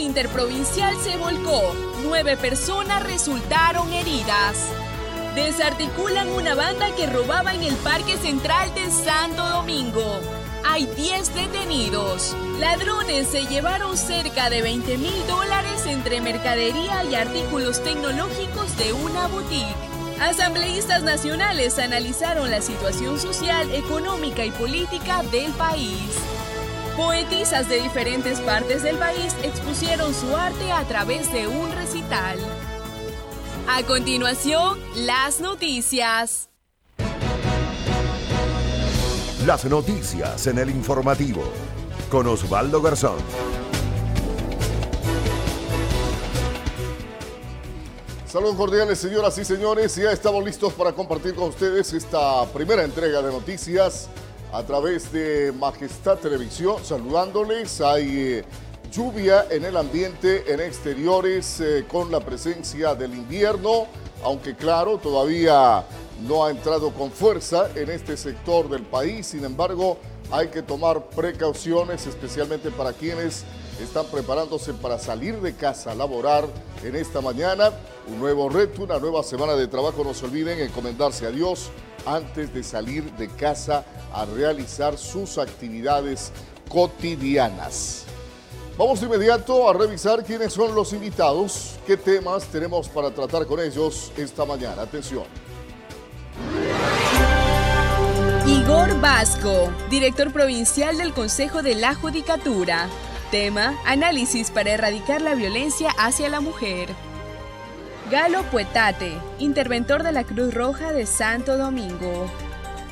interprovincial se volcó. Nueve personas resultaron heridas. Desarticulan una banda que robaba en el Parque Central de Santo Domingo. Hay 10 detenidos. Ladrones se llevaron cerca de 20 mil dólares entre mercadería y artículos tecnológicos de una boutique. Asambleístas nacionales analizaron la situación social, económica y política del país. Poetisas de diferentes partes del país expusieron su arte a través de un recital. A continuación, las noticias. Las noticias en el informativo con Osvaldo Garzón. Saludos cordiales, señoras y señores. Ya estamos listos para compartir con ustedes esta primera entrega de noticias a través de Majestad Televisión. Saludándoles, hay eh, lluvia en el ambiente, en exteriores, eh, con la presencia del invierno, aunque claro, todavía no ha entrado con fuerza en este sector del país. Sin embargo, hay que tomar precauciones, especialmente para quienes están preparándose para salir de casa a laborar en esta mañana. Un nuevo reto, una nueva semana de trabajo. No se olviden encomendarse a Dios antes de salir de casa a realizar sus actividades cotidianas. Vamos de inmediato a revisar quiénes son los invitados, qué temas tenemos para tratar con ellos esta mañana. Atención. Igor Vasco, director provincial del Consejo de la Judicatura. Tema, análisis para erradicar la violencia hacia la mujer. Galo Puetate, interventor de la Cruz Roja de Santo Domingo.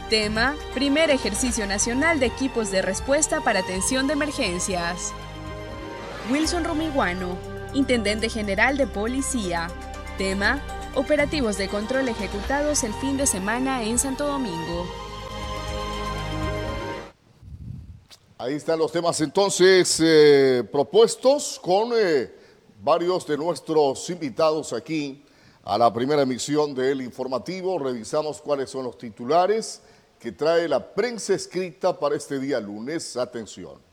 Tema, primer ejercicio nacional de equipos de respuesta para atención de emergencias. Wilson Rumiguano, intendente general de policía. Tema, operativos de control ejecutados el fin de semana en Santo Domingo. Ahí están los temas entonces eh, propuestos con eh, varios de nuestros invitados aquí a la primera emisión del informativo. Revisamos cuáles son los titulares que trae la prensa escrita para este día lunes. Atención.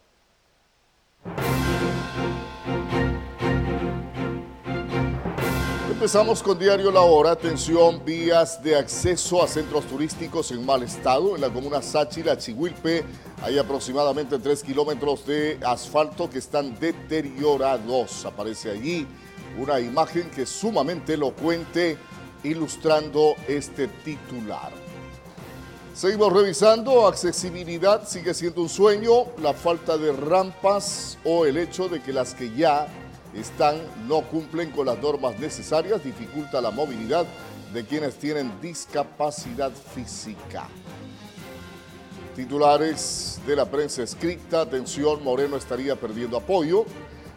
Empezamos con Diario La Hora. Atención, vías de acceso a centros turísticos en mal estado. En la comuna Sáchila, Chihuilpe, hay aproximadamente 3 kilómetros de asfalto que están deteriorados. Aparece allí una imagen que es sumamente elocuente ilustrando este titular. Seguimos revisando, accesibilidad sigue siendo un sueño, la falta de rampas o el hecho de que las que ya están no cumplen con las normas necesarias, dificulta la movilidad de quienes tienen discapacidad física. Titulares de la prensa escrita, atención, Moreno estaría perdiendo apoyo.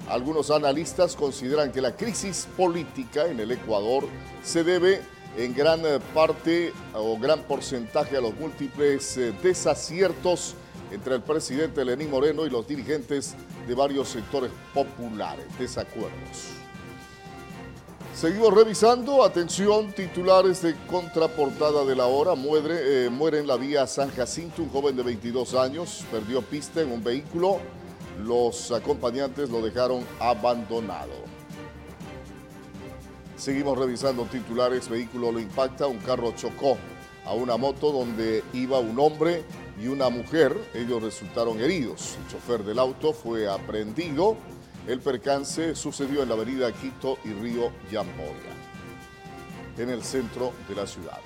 Algunos analistas consideran que la crisis política en el Ecuador se debe en gran parte o gran porcentaje a los múltiples eh, desaciertos entre el presidente Lenín Moreno y los dirigentes de varios sectores populares. Desacuerdos. Seguimos revisando. Atención, titulares de contraportada de la hora. Muere, eh, muere en la vía San Jacinto un joven de 22 años. Perdió pista en un vehículo. Los acompañantes lo dejaron abandonado. Seguimos revisando titulares. Vehículo lo impacta. Un carro chocó a una moto donde iba un hombre y una mujer. Ellos resultaron heridos. El chofer del auto fue aprehendido. El percance sucedió en la avenida Quito y Río Yamboya, en el centro de la ciudad.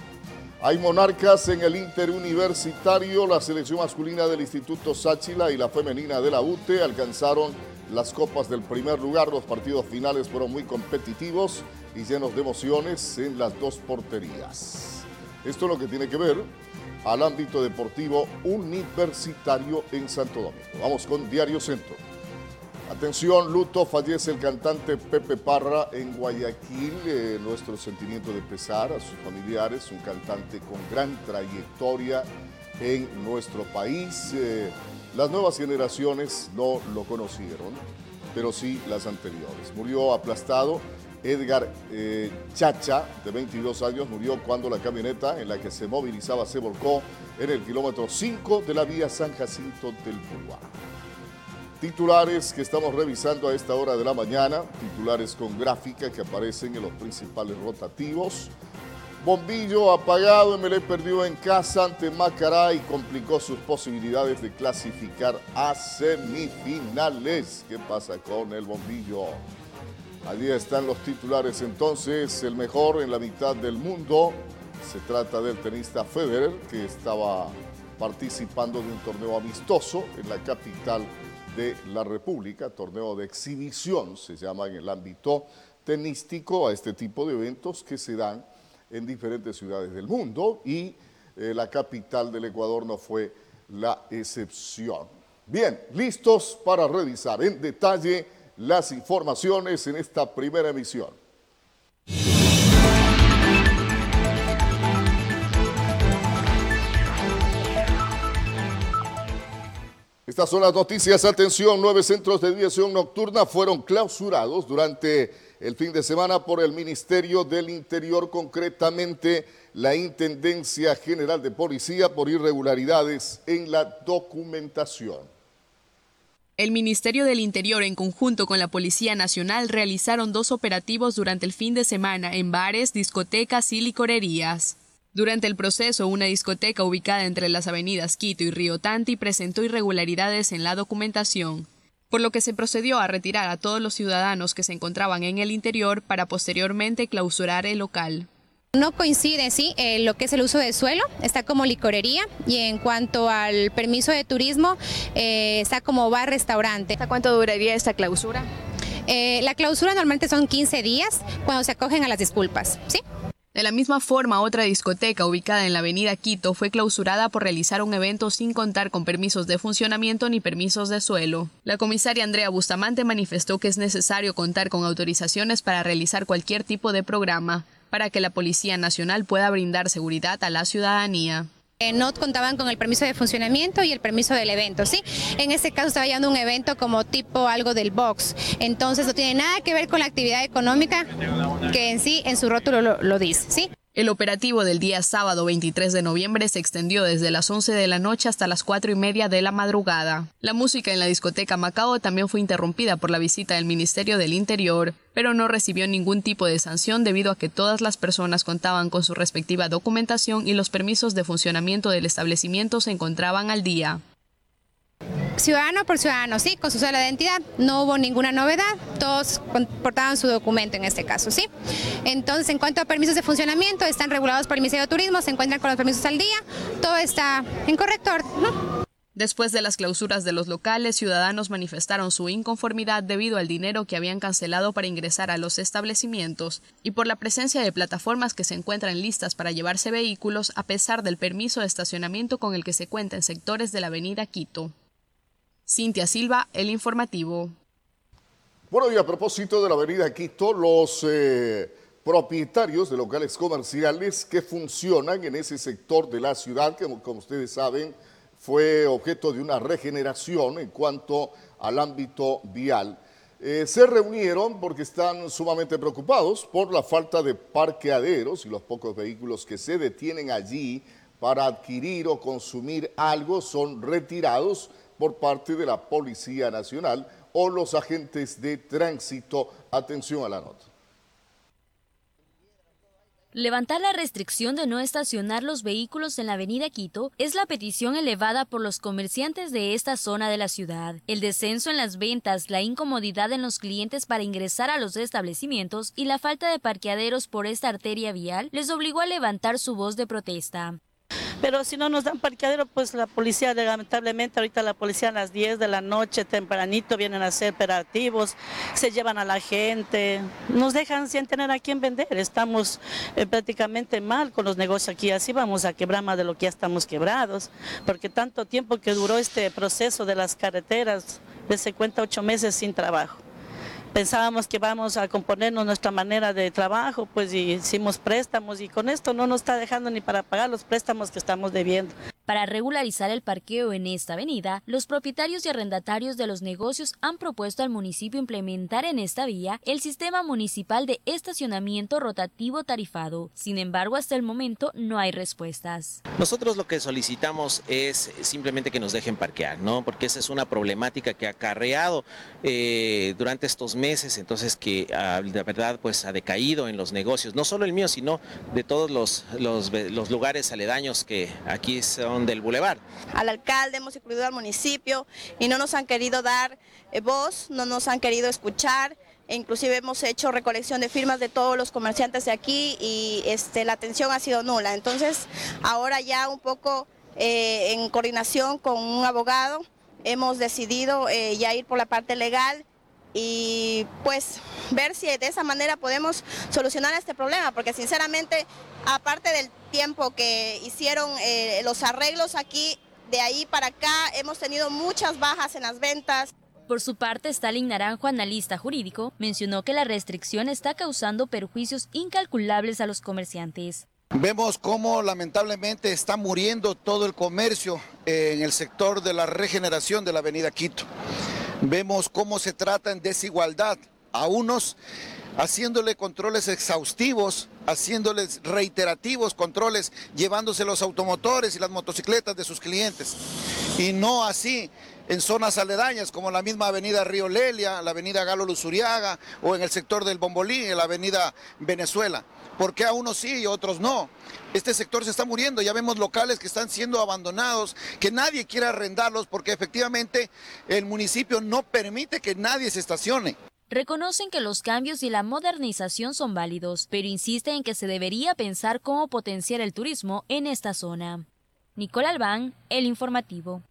Hay monarcas en el interuniversitario. La selección masculina del Instituto Sáchila y la femenina de la UTE alcanzaron las copas del primer lugar. Los partidos finales fueron muy competitivos y llenos de emociones en las dos porterías. Esto es lo que tiene que ver al ámbito deportivo universitario en Santo Domingo. Vamos con Diario Centro. Atención, luto, fallece el cantante Pepe Parra en Guayaquil. Eh, nuestro sentimiento de pesar a sus familiares, un cantante con gran trayectoria en nuestro país. Eh, las nuevas generaciones no lo conocieron, pero sí las anteriores. Murió aplastado Edgar eh, Chacha, de 22 años, murió cuando la camioneta en la que se movilizaba se volcó en el kilómetro 5 de la vía San Jacinto del Pulguá. Titulares que estamos revisando a esta hora de la mañana, titulares con gráfica que aparecen en los principales rotativos. Bombillo apagado, MLE perdió en casa ante Macará y complicó sus posibilidades de clasificar a semifinales. ¿Qué pasa con el bombillo? Allí están los titulares entonces, el mejor en la mitad del mundo. Se trata del tenista Federer que estaba participando de un torneo amistoso en la capital de la República, torneo de exhibición, se llama en el ámbito tenístico a este tipo de eventos que se dan en diferentes ciudades del mundo y eh, la capital del Ecuador no fue la excepción. Bien, listos para revisar en detalle las informaciones en esta primera emisión. Estas son las noticias. Atención, nueve centros de diversión nocturna fueron clausurados durante el fin de semana por el Ministerio del Interior, concretamente la Intendencia General de Policía por irregularidades en la documentación. El Ministerio del Interior, en conjunto con la Policía Nacional, realizaron dos operativos durante el fin de semana en bares, discotecas y licorerías. Durante el proceso, una discoteca ubicada entre las avenidas Quito y Río Tanti presentó irregularidades en la documentación, por lo que se procedió a retirar a todos los ciudadanos que se encontraban en el interior para posteriormente clausurar el local. No coincide, sí, eh, lo que es el uso de suelo, está como licorería y en cuanto al permiso de turismo, eh, está como bar-restaurante. ¿Hasta cuánto duraría esta clausura? Eh, la clausura normalmente son 15 días cuando se acogen a las disculpas, ¿sí? De la misma forma, otra discoteca ubicada en la avenida Quito fue clausurada por realizar un evento sin contar con permisos de funcionamiento ni permisos de suelo. La comisaria Andrea Bustamante manifestó que es necesario contar con autorizaciones para realizar cualquier tipo de programa, para que la Policía Nacional pueda brindar seguridad a la ciudadanía. Eh, no contaban con el permiso de funcionamiento y el permiso del evento, ¿sí? En este caso estaba llevando un evento como tipo algo del box, entonces no tiene nada que ver con la actividad económica que en sí en su rótulo lo, lo dice, ¿sí? El operativo del día sábado 23 de noviembre se extendió desde las 11 de la noche hasta las 4 y media de la madrugada. La música en la discoteca Macao también fue interrumpida por la visita del Ministerio del Interior, pero no recibió ningún tipo de sanción debido a que todas las personas contaban con su respectiva documentación y los permisos de funcionamiento del establecimiento se encontraban al día ciudadano por ciudadano, sí, con su cédula de identidad, no hubo ninguna novedad, todos portaban su documento en este caso, sí. Entonces, en cuanto a permisos de funcionamiento, están regulados por el Ministerio de Turismo, se encuentran con los permisos al día, todo está en correcto Después de las clausuras de los locales, ciudadanos manifestaron su inconformidad debido al dinero que habían cancelado para ingresar a los establecimientos y por la presencia de plataformas que se encuentran listas para llevarse vehículos a pesar del permiso de estacionamiento con el que se cuenta en sectores de la avenida Quito. Cintia Silva, El Informativo. Bueno, y a propósito de la avenida Quito, los eh, propietarios de locales comerciales que funcionan en ese sector de la ciudad, que como ustedes saben, fue objeto de una regeneración en cuanto al ámbito vial. Eh, se reunieron porque están sumamente preocupados por la falta de parqueaderos y los pocos vehículos que se detienen allí para adquirir o consumir algo son retirados por parte de la Policía Nacional o los agentes de tránsito. Atención a la nota. Levantar la restricción de no estacionar los vehículos en la avenida Quito es la petición elevada por los comerciantes de esta zona de la ciudad. El descenso en las ventas, la incomodidad en los clientes para ingresar a los establecimientos y la falta de parqueaderos por esta arteria vial les obligó a levantar su voz de protesta. Pero si no nos dan parqueadero, pues la policía, lamentablemente, ahorita la policía a las 10 de la noche, tempranito, vienen a hacer operativos, se llevan a la gente, nos dejan sin tener a quién vender. Estamos eh, prácticamente mal con los negocios aquí, así vamos a quebrar más de lo que ya estamos quebrados, porque tanto tiempo que duró este proceso de las carreteras, se cuenta ocho meses sin trabajo pensábamos que vamos a componernos nuestra manera de trabajo, pues hicimos préstamos y con esto no nos está dejando ni para pagar los préstamos que estamos debiendo. Para regularizar el parqueo en esta avenida, los propietarios y arrendatarios de los negocios han propuesto al municipio implementar en esta vía el sistema municipal de estacionamiento rotativo tarifado. Sin embargo, hasta el momento no hay respuestas. Nosotros lo que solicitamos es simplemente que nos dejen parquear, ¿no? Porque esa es una problemática que ha acarreado eh, durante estos meses, entonces que la ah, verdad pues ha decaído en los negocios, no solo el mío, sino de todos los, los, los lugares aledaños que aquí son del bulevar. Al alcalde hemos incluido al municipio y no nos han querido dar eh, voz, no nos han querido escuchar. E inclusive hemos hecho recolección de firmas de todos los comerciantes de aquí y este, la atención ha sido nula. Entonces, ahora ya un poco eh, en coordinación con un abogado, hemos decidido eh, ya ir por la parte legal y pues ver si de esa manera podemos solucionar este problema, porque sinceramente, aparte del tiempo que hicieron eh, los arreglos aquí, de ahí para acá hemos tenido muchas bajas en las ventas. Por su parte, Stalin Naranjo, analista jurídico, mencionó que la restricción está causando perjuicios incalculables a los comerciantes. Vemos cómo lamentablemente está muriendo todo el comercio en el sector de la regeneración de la avenida Quito. Vemos cómo se trata en desigualdad a unos haciéndole controles exhaustivos, haciéndoles reiterativos controles, llevándose los automotores y las motocicletas de sus clientes. Y no así en zonas aledañas como la misma avenida Río Lelia, la avenida Galo Luzuriaga o en el sector del Bombolí, en la avenida Venezuela. ¿Por qué a unos sí y a otros no? Este sector se está muriendo, ya vemos locales que están siendo abandonados, que nadie quiere arrendarlos porque efectivamente el municipio no permite que nadie se estacione. Reconocen que los cambios y la modernización son válidos, pero insisten en que se debería pensar cómo potenciar el turismo en esta zona. Nicole Albán, El Informativo.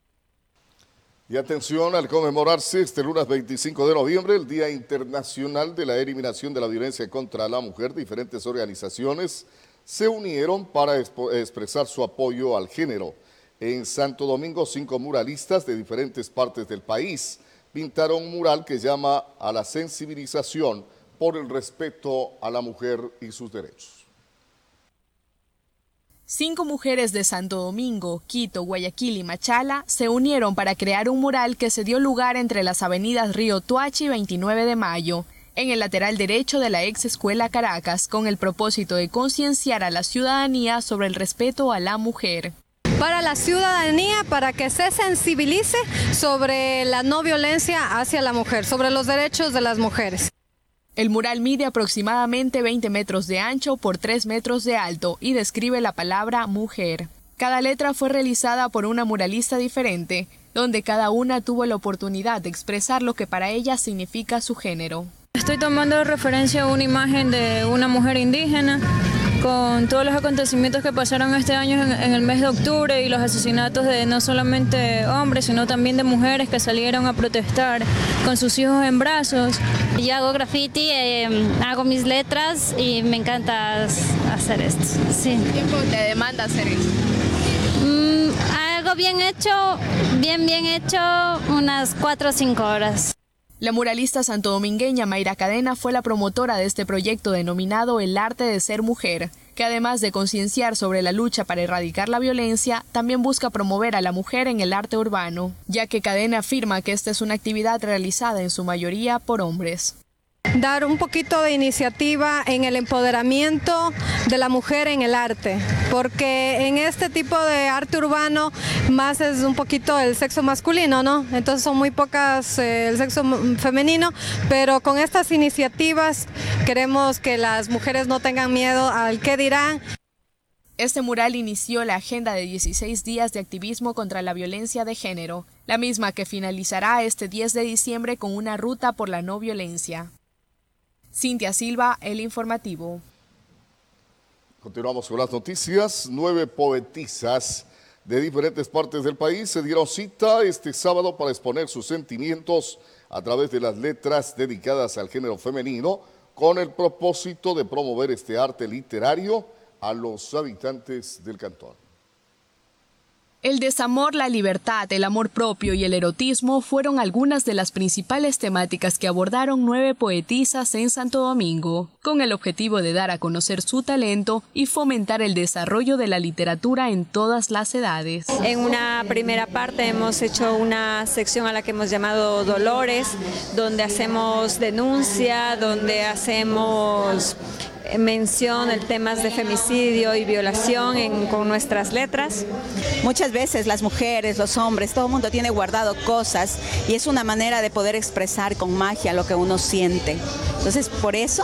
Y atención al conmemorarse este lunes 25 de noviembre, el Día Internacional de la Eliminación de la Violencia contra la Mujer, diferentes organizaciones se unieron para expresar su apoyo al género. En Santo Domingo, cinco muralistas de diferentes partes del país pintaron un mural que llama a la sensibilización por el respeto a la mujer y sus derechos. Cinco mujeres de Santo Domingo, Quito, Guayaquil y Machala se unieron para crear un mural que se dio lugar entre las avenidas Río Tuachi y 29 de Mayo, en el lateral derecho de la ex escuela Caracas, con el propósito de concienciar a la ciudadanía sobre el respeto a la mujer para la ciudadanía, para que se sensibilice sobre la no violencia hacia la mujer, sobre los derechos de las mujeres. El mural mide aproximadamente 20 metros de ancho por 3 metros de alto y describe la palabra mujer. Cada letra fue realizada por una muralista diferente, donde cada una tuvo la oportunidad de expresar lo que para ella significa su género. Estoy tomando referencia a una imagen de una mujer indígena con todos los acontecimientos que pasaron este año en, el mes de octubre y los asesinatos de no solamente hombres, sino también de mujeres que salieron a protestar con sus hijos en brazos. Yo hago graffiti, eh, hago mis letras y me encanta hacer esto. Sí. ¿Qué tiempo te demanda hacer esto? Mm, algo bien hecho, bien, bien hecho, unas cuatro o cinco horas. La muralista santodomingueña Mayra Cadena fue la promotora de este proyecto denominado El arte de ser mujer, que además de concienciar sobre la lucha para erradicar la violencia, también busca promover a la mujer en el arte urbano, ya que Cadena afirma que esta es una actividad realizada en su mayoría por hombres dar un poquito de iniciativa en el empoderamiento de la mujer en el arte, porque en este tipo de arte urbano más es un poquito el sexo masculino, ¿no? Entonces son muy pocas eh, el sexo femenino, pero con estas iniciativas queremos que las mujeres no tengan miedo al qué dirán. Este mural inició la agenda de 16 días de activismo contra la violencia de género, la misma que finalizará este 10 de diciembre con una ruta por la no violencia. Cintia Silva, El Informativo. Continuamos con las noticias. Nueve poetisas de diferentes partes del país se dieron cita este sábado para exponer sus sentimientos a través de las letras dedicadas al género femenino con el propósito de promover este arte literario a los habitantes del cantón. El desamor, la libertad, el amor propio y el erotismo fueron algunas de las principales temáticas que abordaron nueve poetisas en Santo Domingo, con el objetivo de dar a conocer su talento y fomentar el desarrollo de la literatura en todas las edades. En una primera parte hemos hecho una sección a la que hemos llamado Dolores, donde hacemos denuncia, donde hacemos mención el temas de femicidio y violación con nuestras letras. Muchas veces las mujeres, los hombres, todo el mundo tiene guardado cosas y es una manera de poder expresar con magia lo que uno siente. Entonces, por eso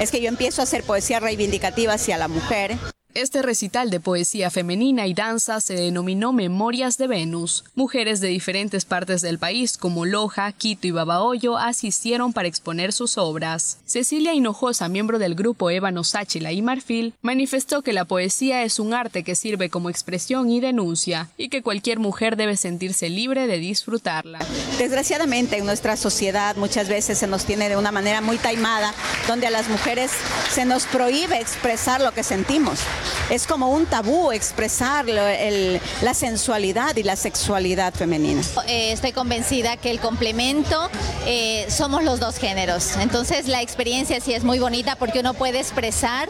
es que yo empiezo a hacer poesía reivindicativa hacia la mujer. Este recital de poesía femenina y danza se denominó Memorias de Venus. Mujeres de diferentes partes del país, como Loja, Quito y Babahoyo, asistieron para exponer sus obras. Cecilia Hinojosa, miembro del grupo Ébano Sáchila y Marfil, manifestó que la poesía es un arte que sirve como expresión y denuncia, y que cualquier mujer debe sentirse libre de disfrutarla. Desgraciadamente, en nuestra sociedad muchas veces se nos tiene de una manera muy taimada, donde a las mujeres se nos prohíbe expresar lo que sentimos es como un tabú expresar la sensualidad y la sexualidad femenina. Eh, estoy convencida que el complemento eh, somos los dos géneros. Entonces la experiencia sí es muy bonita porque uno puede expresar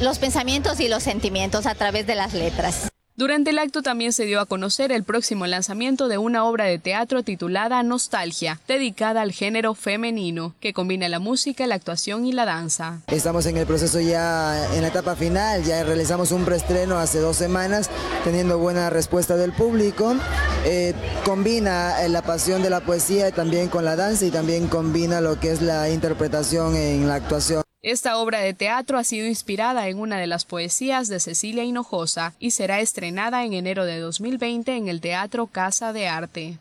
los pensamientos y los sentimientos a través de las letras. Durante el acto también se dio a conocer el próximo lanzamiento de una obra de teatro titulada Nostalgia, dedicada al género femenino, que combina la música, la actuación y la danza. Estamos en el proceso ya en la etapa final, ya realizamos un preestreno hace dos semanas, teniendo buena respuesta del público. Eh, combina eh, la pasión de la poesía también con la danza y también combina lo que es la interpretación en la actuación. Esta obra de teatro ha sido inspirada en una de las poesías de Cecilia Hinojosa y será estrenada en enero de 2020 en el Teatro Casa de Arte.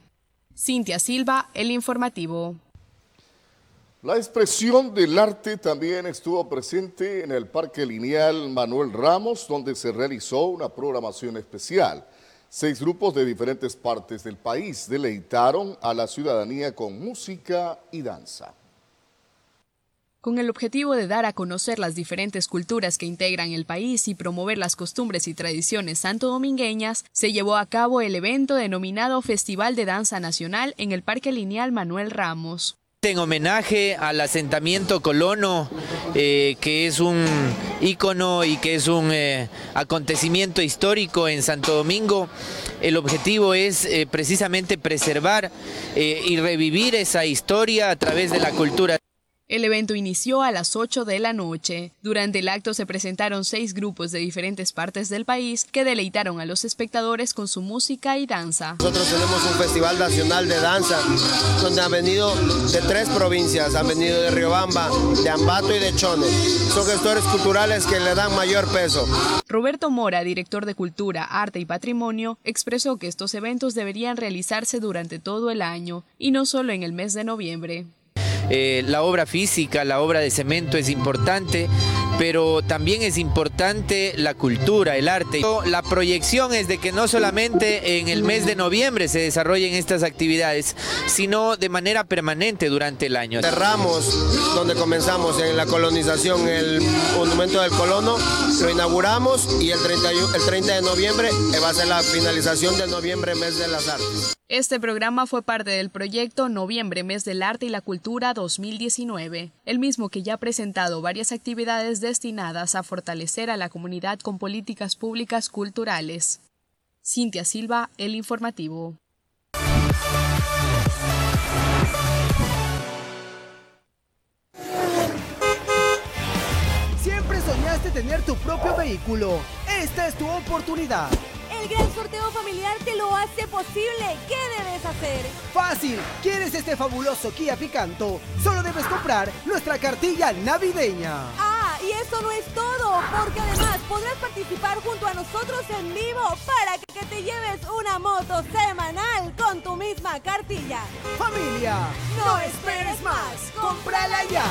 Cintia Silva, El Informativo. La expresión del arte también estuvo presente en el Parque Lineal Manuel Ramos, donde se realizó una programación especial. Seis grupos de diferentes partes del país deleitaron a la ciudadanía con música y danza. Con el objetivo de dar a conocer las diferentes culturas que integran el país y promover las costumbres y tradiciones santo-domingueñas, se llevó a cabo el evento denominado Festival de Danza Nacional en el Parque Lineal Manuel Ramos. En homenaje al asentamiento colono, eh, que es un ícono y que es un eh, acontecimiento histórico en Santo Domingo, el objetivo es eh, precisamente preservar y revivir esa historia a través de la cultura. El evento inició a las 8 de la noche. Durante el acto se presentaron seis grupos de diferentes partes del país que deleitaron a los espectadores con su música y danza. Nosotros tenemos un festival nacional de danza donde han venido de tres provincias, han venido de Riobamba, de Ambato y de Chone. Son gestores culturales que le dan mayor peso. Roberto Mora, director de Cultura, Arte y Patrimonio, expresó que estos eventos deberían realizarse durante todo el año y no solo en el mes de noviembre. Eh, la obra física, la obra de cemento es importante, pero también es importante la cultura, el arte. La proyección es de que no solamente en el mes de noviembre se desarrollen estas actividades, sino de manera permanente durante el año. Cerramos donde comenzamos en la colonización, el monumento del colono, lo inauguramos y el 30, el 30 de noviembre va a ser la finalización de noviembre, mes de las artes. Este programa fue parte del proyecto Noviembre, Mes del Arte y la Cultura 2019, el mismo que ya ha presentado varias actividades destinadas a fortalecer a la comunidad con políticas públicas culturales. Cintia Silva, El Informativo. Siempre soñaste tener tu propio vehículo. Esta es tu oportunidad. El gran sorteo familiar te lo hace posible. ¿Qué debes hacer? Fácil. ¿Quieres este fabuloso Kia Picanto? Solo debes comprar nuestra cartilla navideña. Ah, y eso no es todo, porque además podrás participar junto a nosotros en vivo para que te lleves una moto semanal con tu misma cartilla. Familia, no esperes más. Cómprala ya.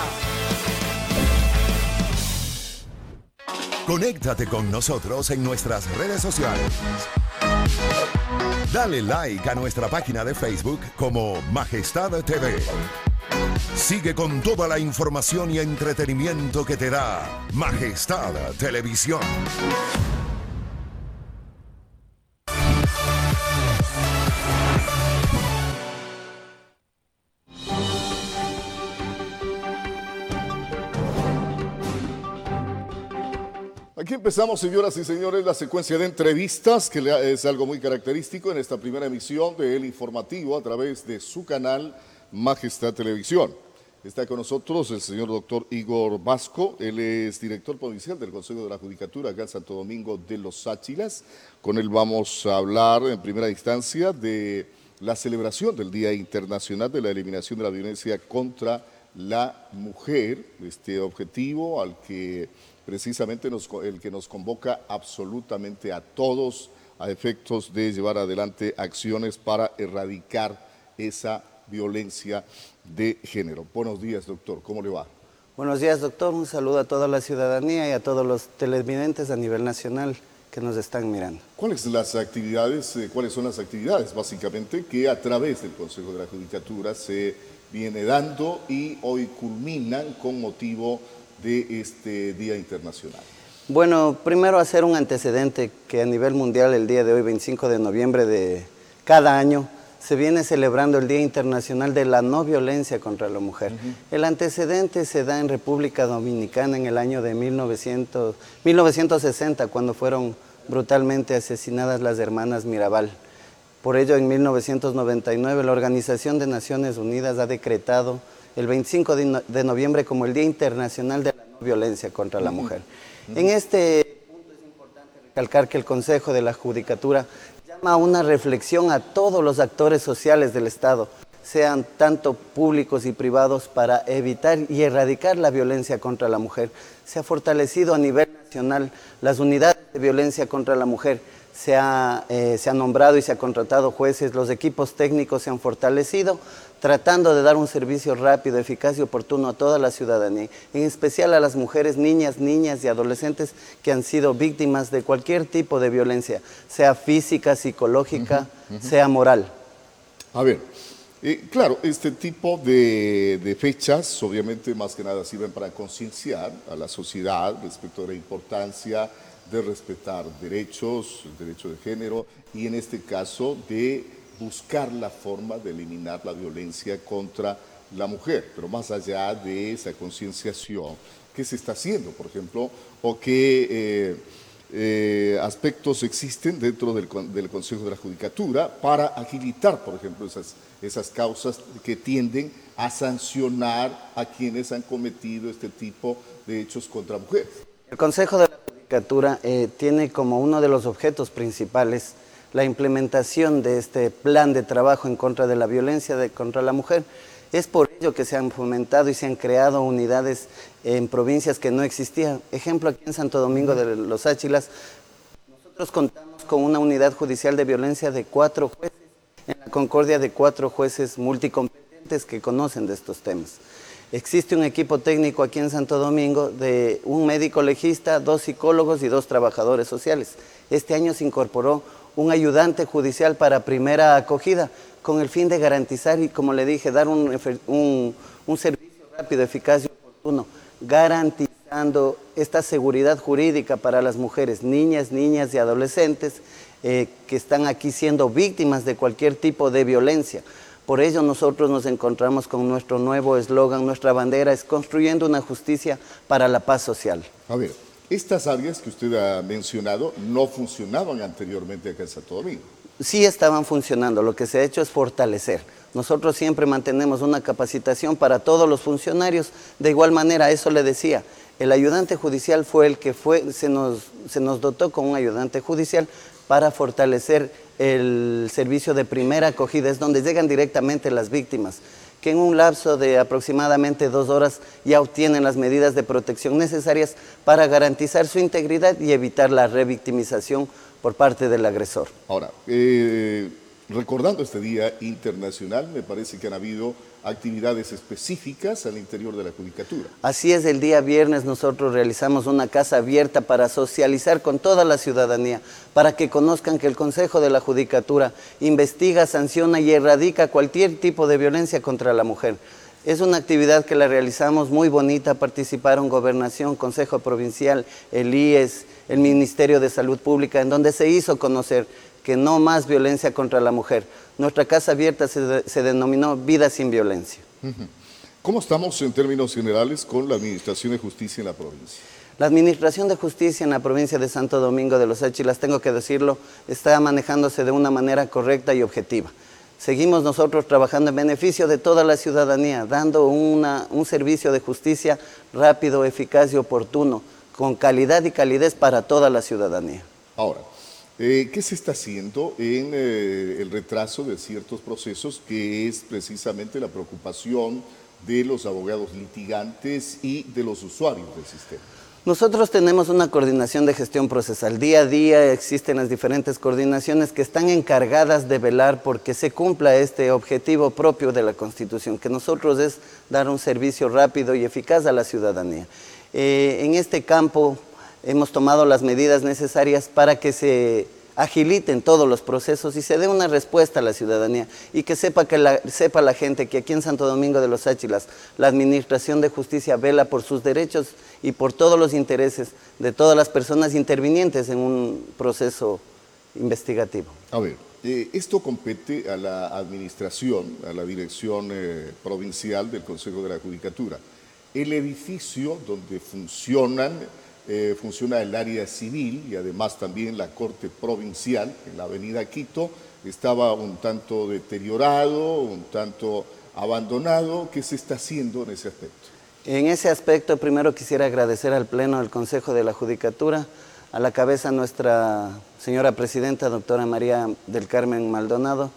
Conéctate con nosotros en nuestras redes sociales. Dale like a nuestra página de Facebook como Majestad TV. Sigue con toda la información y entretenimiento que te da Majestad Televisión. Empezamos, señoras y señores, la secuencia de entrevistas, que es algo muy característico en esta primera emisión de El Informativo a través de su canal Majestad Televisión. Está con nosotros el señor doctor Igor Vasco, él es director provincial del Consejo de la Judicatura acá en Santo Domingo de los Áchilas. Con él vamos a hablar en primera instancia de la celebración del Día Internacional de la Eliminación de la Violencia contra la Mujer, este objetivo al que precisamente el que nos convoca absolutamente a todos a efectos de llevar adelante acciones para erradicar esa violencia de género. Buenos días, doctor. ¿Cómo le va? Buenos días, doctor. Un saludo a toda la ciudadanía y a todos los televidentes a nivel nacional que nos están mirando. ¿Cuáles las actividades, eh, cuáles son las actividades básicamente que a través del Consejo de la Judicatura se viene dando y hoy culminan con motivo de este Día Internacional? Bueno, primero hacer un antecedente que a nivel mundial el día de hoy, 25 de noviembre de cada año, se viene celebrando el Día Internacional de la No Violencia contra la Mujer. El antecedente se da en República Dominicana en el año de 1900, 1960, cuando fueron brutalmente asesinadas las hermanas Mirabal. Por ello, en 1999, la Organización de Naciones Unidas ha decretado el 25 de noviembre como el Día Internacional de la No Violencia contra la Mujer. En este punto es importante recalcar que el Consejo de la Judicatura llama a una reflexión a todos los actores sociales del Estado, sean tanto públicos y privados, para evitar y erradicar la violencia contra la mujer. Se ha fortalecido a nivel nacional las unidades de violencia contra la mujer se ha, eh, se ha, nombrado y se ha contratado jueces, los equipos técnicos se han fortalecido, tratando de dar un servicio rápido, eficaz y oportuno a toda la ciudadanía, en especial a las mujeres, niñas, niñas y adolescentes que han sido víctimas de cualquier tipo de violencia, sea física, psicológica, sea moral. A ver, eh, claro, este tipo de, de, fechas obviamente más que nada sirven para concienciar a la sociedad respecto de la importancia de respetar derechos, el derecho de género y en este caso de buscar la forma de eliminar la violencia contra la mujer, pero más allá de esa concienciación, ¿qué se está haciendo, por ejemplo? ¿O qué eh, eh, aspectos existen dentro del, Consejo de la Judicatura para agilitar, por ejemplo, esas, esas causas que tienden a sancionar a quienes han cometido este tipo de hechos contra mujeres? El Consejo de la Judicatura eh, tiene como uno de los objetos principales la implementación de este plan de trabajo en contra de la violencia contra la mujer. Es por ello que se han fomentado y se han creado unidades en provincias que no existían. Ejemplo, aquí en Santo Domingo de los Áchilas, nosotros contamos con una unidad judicial de violencia de cuatro jueces, en la Concordia de cuatro jueces multicompetentes que conocen de estos temas. Existe un equipo técnico aquí en Santo Domingo de un médico legista, dos psicólogos y dos trabajadores sociales. Este año se incorporó un ayudante judicial para primera acogida, con el fin de garantizar y, como le dije, dar un, servicio rápido, eficaz y oportuno, garantizando esta seguridad jurídica para las mujeres, niñas, niñas y adolescentes eh, que están aquí siendo víctimas de cualquier tipo de violencia. Por ello nosotros nos encontramos con nuestro nuevo eslogan, nuestra bandera es construyendo una justicia para la paz social. A ver, estas áreas que usted ha mencionado no funcionaban anteriormente acá en Santo Domingo. Sí estaban funcionando, lo que se ha hecho es fortalecer. Nosotros siempre mantenemos una capacitación para todos los funcionarios. De igual manera, eso le decía, el ayudante judicial fue el que fue, se nos, se nos dotó con un ayudante judicial para fortalecer el servicio de primera acogida, es donde llegan directamente las víctimas que en un lapso de aproximadamente dos horas ya obtienen las medidas de protección necesarias para garantizar su integridad y evitar la revictimización por parte del agresor. Ahora, eh, recordando este Día Internacional, me parece que han habido actividades específicas al interior de la Judicatura. Así es, el día viernes nosotros realizamos una casa abierta para socializar con toda la ciudadanía, para que conozcan que el Consejo de la Judicatura investiga, sanciona y erradica cualquier tipo de violencia contra la mujer. Es una actividad que la realizamos muy bonita, participaron Gobernación, Consejo Provincial, el IES, el Ministerio de Salud Pública, en donde se hizo conocer que no más violencia contra la mujer. Nuestra casa abierta se, denominó Vida sin Violencia. ¿Cómo estamos en términos generales con la Administración de Justicia en la provincia? La Administración de Justicia en la provincia de Santo Domingo de los Áchilas, tengo que decirlo, está manejándose de una manera correcta y objetiva. Seguimos nosotros trabajando en beneficio de toda la ciudadanía, dando una, un servicio de justicia rápido, eficaz y oportuno, con calidad y calidez para toda la ciudadanía. Ahora, eh, ¿qué se está haciendo en eh, el retraso de ciertos procesos que es precisamente la preocupación de los abogados litigantes y de los usuarios del sistema? Nosotros tenemos una coordinación de gestión procesal. Día a día existen las diferentes coordinaciones que están encargadas de velar porque se cumpla este objetivo propio de la Constitución, que nosotros es dar un servicio rápido y eficaz a la ciudadanía. Eh, en este campo hemos tomado las medidas necesarias para que se agiliten todos los procesos y se dé una respuesta a la ciudadanía y que sepa, que la, sepa la gente que aquí en Santo Domingo de los Áchilas la Administración de Justicia vela por sus derechos y por todos los intereses de todas las personas intervinientes en un proceso investigativo. A ver, eh, esto compete a la administración, a la dirección eh, provincial del Consejo de la Judicatura. El edificio donde funcionan eh, funciona el área civil y además también la Corte Provincial en la avenida Quito. Estaba un tanto deteriorado, un tanto abandonado. ¿Qué se está haciendo en ese aspecto? En ese aspecto, primero quisiera agradecer al Pleno del Consejo de la Judicatura, a la cabeza nuestra señora presidenta, doctora María del Carmen Maldonado,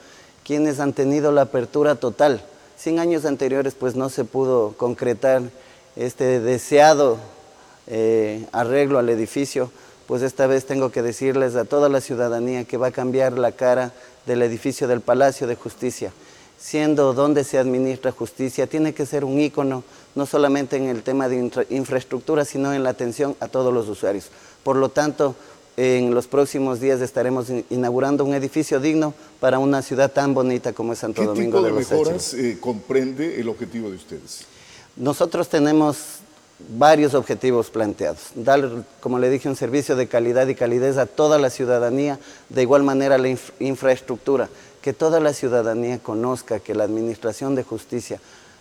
quienes han tenido la apertura total. Cien años anteriores, pues no se pudo concretar este deseado eh, arreglo al edificio, pues esta vez tengo que decirles a toda la ciudadanía que va a cambiar la cara del edificio del Palacio de Justicia. Siendo donde se administra justicia, tiene que ser un ícono, no solamente en el tema de infraestructura, sino en la atención a todos los usuarios. Por lo tanto, en los próximos días estaremos inaugurando un edificio digno para una ciudad tan bonita como es Santo Domingo de, los ¿Qué tipo de mejoras eh, comprende el objetivo de ustedes? Nosotros tenemos varios objetivos planteados. Dar, como le dije, un servicio de calidad y calidez a toda la ciudadanía, de igual manera la infraestructura, que toda la ciudadanía conozca que la Administración de Justicia,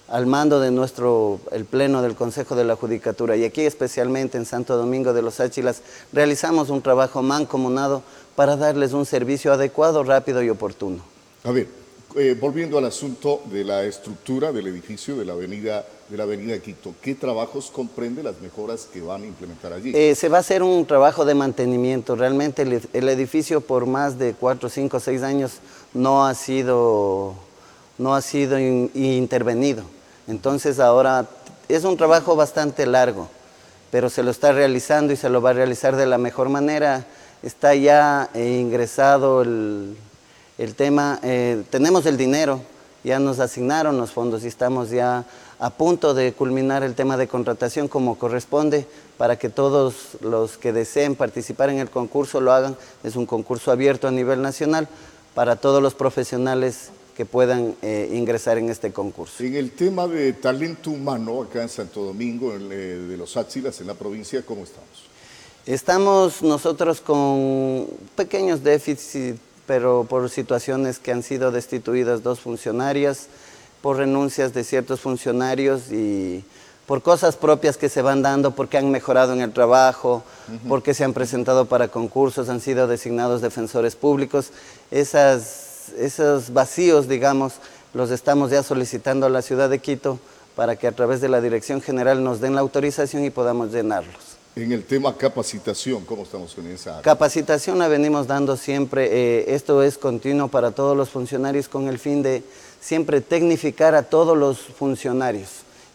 al mando de nuestro, el Pleno del Consejo de la Judicatura, y aquí especialmente en Santo Domingo de los Áchilas, realizamos un trabajo mancomunado para darles un servicio adecuado, rápido y oportuno. Eh, volviendo al asunto de la estructura del edificio de la avenida de la avenida Quito, ¿qué trabajos comprende las mejoras que van a implementar allí? Eh, se va a hacer un trabajo de mantenimiento. Realmente el, edificio por más de 4, 5, 6 años no ha sido, no ha sido intervenido. Entonces ahora es un trabajo bastante largo, pero se lo está realizando y se lo va a realizar de la mejor manera. Está ya eh, ingresado el el tema, eh, tenemos el dinero, ya nos asignaron los fondos y estamos ya a punto de culminar el tema de contratación como corresponde para que todos los que deseen participar en el concurso lo hagan. Es un concurso abierto a nivel nacional para todos los profesionales que puedan eh, ingresar en este concurso. En el tema de talento humano acá en Santo Domingo, en, eh, de los Áchilas, en la provincia, ¿cómo estamos? Estamos nosotros con pequeños déficits pero por situaciones que han sido destituidas dos funcionarias, por renuncias de ciertos funcionarios y por cosas propias que se van dando, porque han mejorado en el trabajo, porque se han presentado para concursos, han sido designados defensores públicos. Esas, esos vacíos, digamos, los estamos ya solicitando a la ciudad de Quito para que a través de la Dirección General nos den la autorización y podamos llenarlos. En el tema capacitación, ¿cómo estamos con esa? Capacitación la venimos dando siempre, eh, esto es continuo para todos los funcionarios con el fin de siempre tecnificar a todos los funcionarios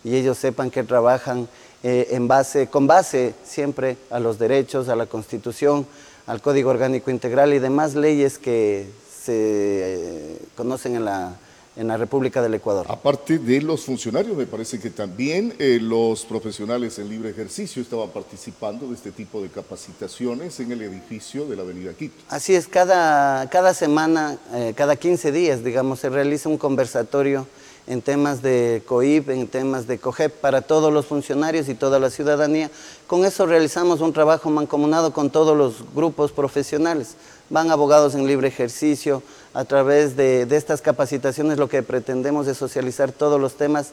y ellos sepan que trabajan eh, en base, con base siempre a los derechos, a la Constitución, al Código Orgánico Integral y demás leyes que se eh, conocen en la en la República del Ecuador. Aparte de los funcionarios, me parece que también eh, los profesionales en libre ejercicio estaban participando de este tipo de capacitaciones en el edificio de la Avenida Quito. Así es, cada, cada semana, eh, cada 15 días, digamos, se realiza un conversatorio en temas de COIP, en temas de COGEP para todos los funcionarios y toda la ciudadanía. Con eso realizamos un trabajo mancomunado con todos los grupos profesionales van abogados en libre ejercicio. A través de, estas capacitaciones lo que pretendemos es socializar todos los temas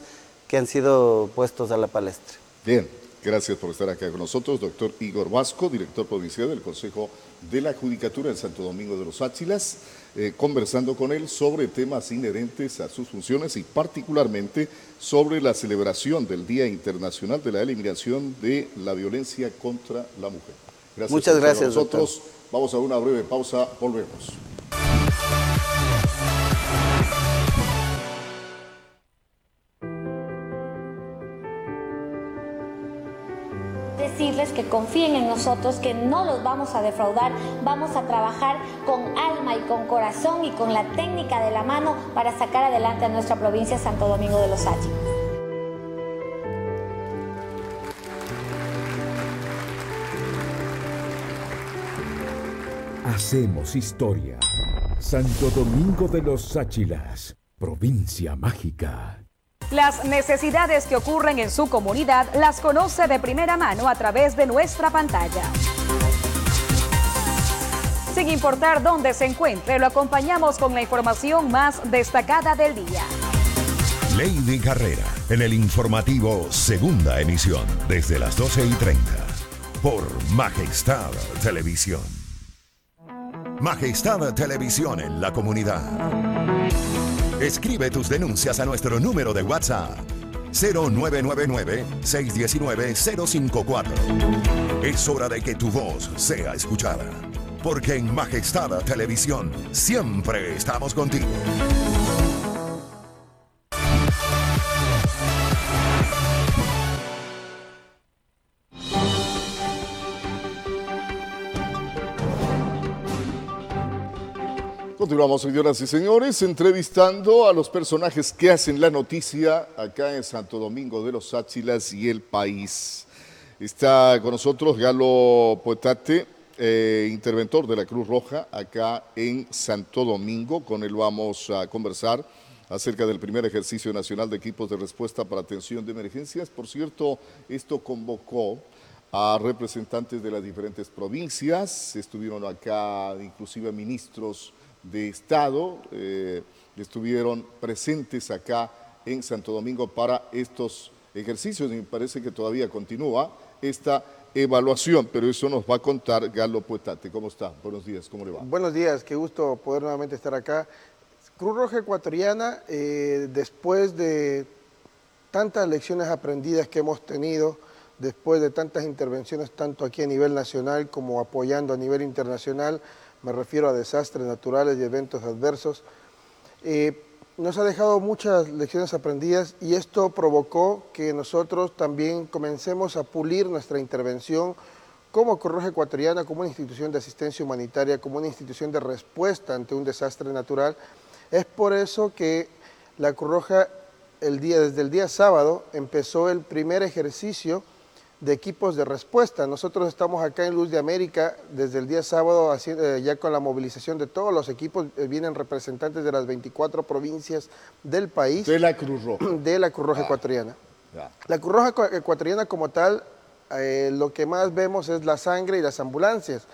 que han sido puestos a la palestra. Bien, Gracias por estar acá con nosotros, doctor Igor Vasco, director provincial del Consejo de la Judicatura en Santo Domingo de los Áchilas, eh, conversando con él sobre temas inherentes a sus funciones y particularmente sobre la celebración del Día Internacional de la Eliminación de la Violencia contra la Mujer. Gracias Muchas gracias. Nosotros vamos a una breve pausa, volvemos. Confíen en nosotros, que no los vamos a defraudar, vamos a trabajar con alma y con corazón y con la técnica de la mano para sacar adelante a nuestra provincia Santo Domingo de los Áchilas. Hacemos historia. Santo Domingo de los Áchilas, provincia mágica. Las necesidades que ocurren en su comunidad las conoce de primera mano a través de nuestra pantalla. Sin importar dónde se encuentre, lo acompañamos con la información más destacada del día. Lady Carrera, en el informativo Segunda Emisión, desde las 12 y 30, por Majestad Televisión. Majestad Televisión en la comunidad. Escribe tus denuncias a nuestro número de WhatsApp 0999-619-054. Es hora de que tu voz sea escuchada, porque en Majestad Televisión siempre estamos contigo. Continuamos, señoras y señores, entrevistando a los personajes que hacen la noticia acá en Santo Domingo de los Áchilas y el país. Está con nosotros Galo Poetate, eh, interventor de la Cruz Roja acá en Santo Domingo. Con él vamos a conversar acerca del primer ejercicio nacional de equipos de respuesta para atención de emergencias. Por cierto, esto convocó a representantes de las diferentes provincias, estuvieron acá inclusive ministros de Estado eh, estuvieron presentes acá en Santo Domingo para estos ejercicios y me parece que todavía continúa esta evaluación, pero eso nos va a contar Galo Puetate. ¿Cómo está? Buenos días, ¿cómo le va? Buenos días, qué gusto poder nuevamente estar acá. Cruz Roja Ecuatoriana, eh, después de tantas lecciones aprendidas que hemos tenido, después de tantas intervenciones, tanto aquí a nivel nacional como apoyando a nivel internacional, me refiero a desastres naturales y eventos adversos, eh, nos ha dejado muchas lecciones aprendidas y esto provocó que nosotros también comencemos a pulir nuestra intervención como Cruz Ecuatoriana, como una institución de asistencia humanitaria, como una institución de respuesta ante un desastre natural. Es por eso que la Cruz el día, desde el día sábado empezó el primer ejercicio de equipos de respuesta. Nosotros estamos acá en Luz de América desde el día sábado, eh, ya con la movilización de todos los equipos, eh, vienen representantes de las 24 provincias del país. De la Cruz Roja. De la Cruz Roja ah, Ecuatoriana. La Cruz Roja Ecuatoriana como tal, eh, lo que más vemos es la sangre y las ambulancias.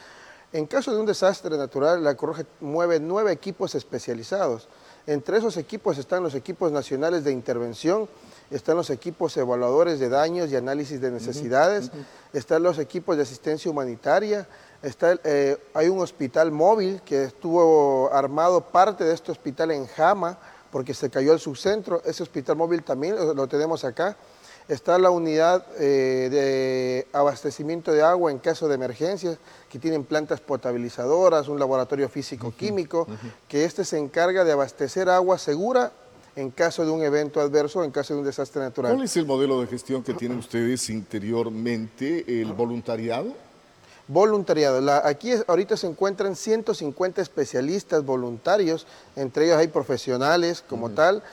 En caso de un desastre natural, la Cruz Roja mueve nueve equipos especializados. Entre esos equipos están los equipos nacionales de intervención, están los equipos evaluadores de daños y análisis de necesidades, están los equipos de asistencia humanitaria, está, eh, hay un hospital móvil que estuvo armado parte de este hospital en Jama, porque se cayó el subcentro, ese hospital móvil también lo, tenemos acá. Está la unidad eh, de abastecimiento de agua en caso de emergencias, que tienen plantas potabilizadoras, un laboratorio físico-químico, que este se encarga de abastecer agua segura en caso de un evento adverso, en caso de un desastre natural. ¿Cuál es el modelo de gestión que tienen ustedes interiormente, el voluntariado? Voluntariado. aquí ahorita se encuentran 150 especialistas voluntarios, entre ellos hay profesionales como tal,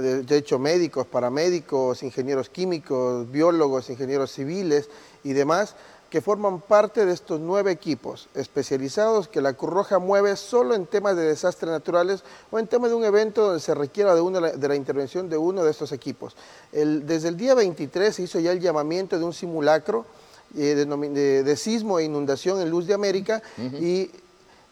de hecho médicos, paramédicos, ingenieros químicos, biólogos, ingenieros civiles y demás que forman parte de estos nueve equipos especializados que la Cruz Roja mueve solo en temas de desastres naturales o en temas de un evento donde se requiera de, una, de la intervención de uno de estos equipos. desde el día 23 se hizo ya el llamamiento de un simulacro eh, de, sismo e inundación en Luz de América y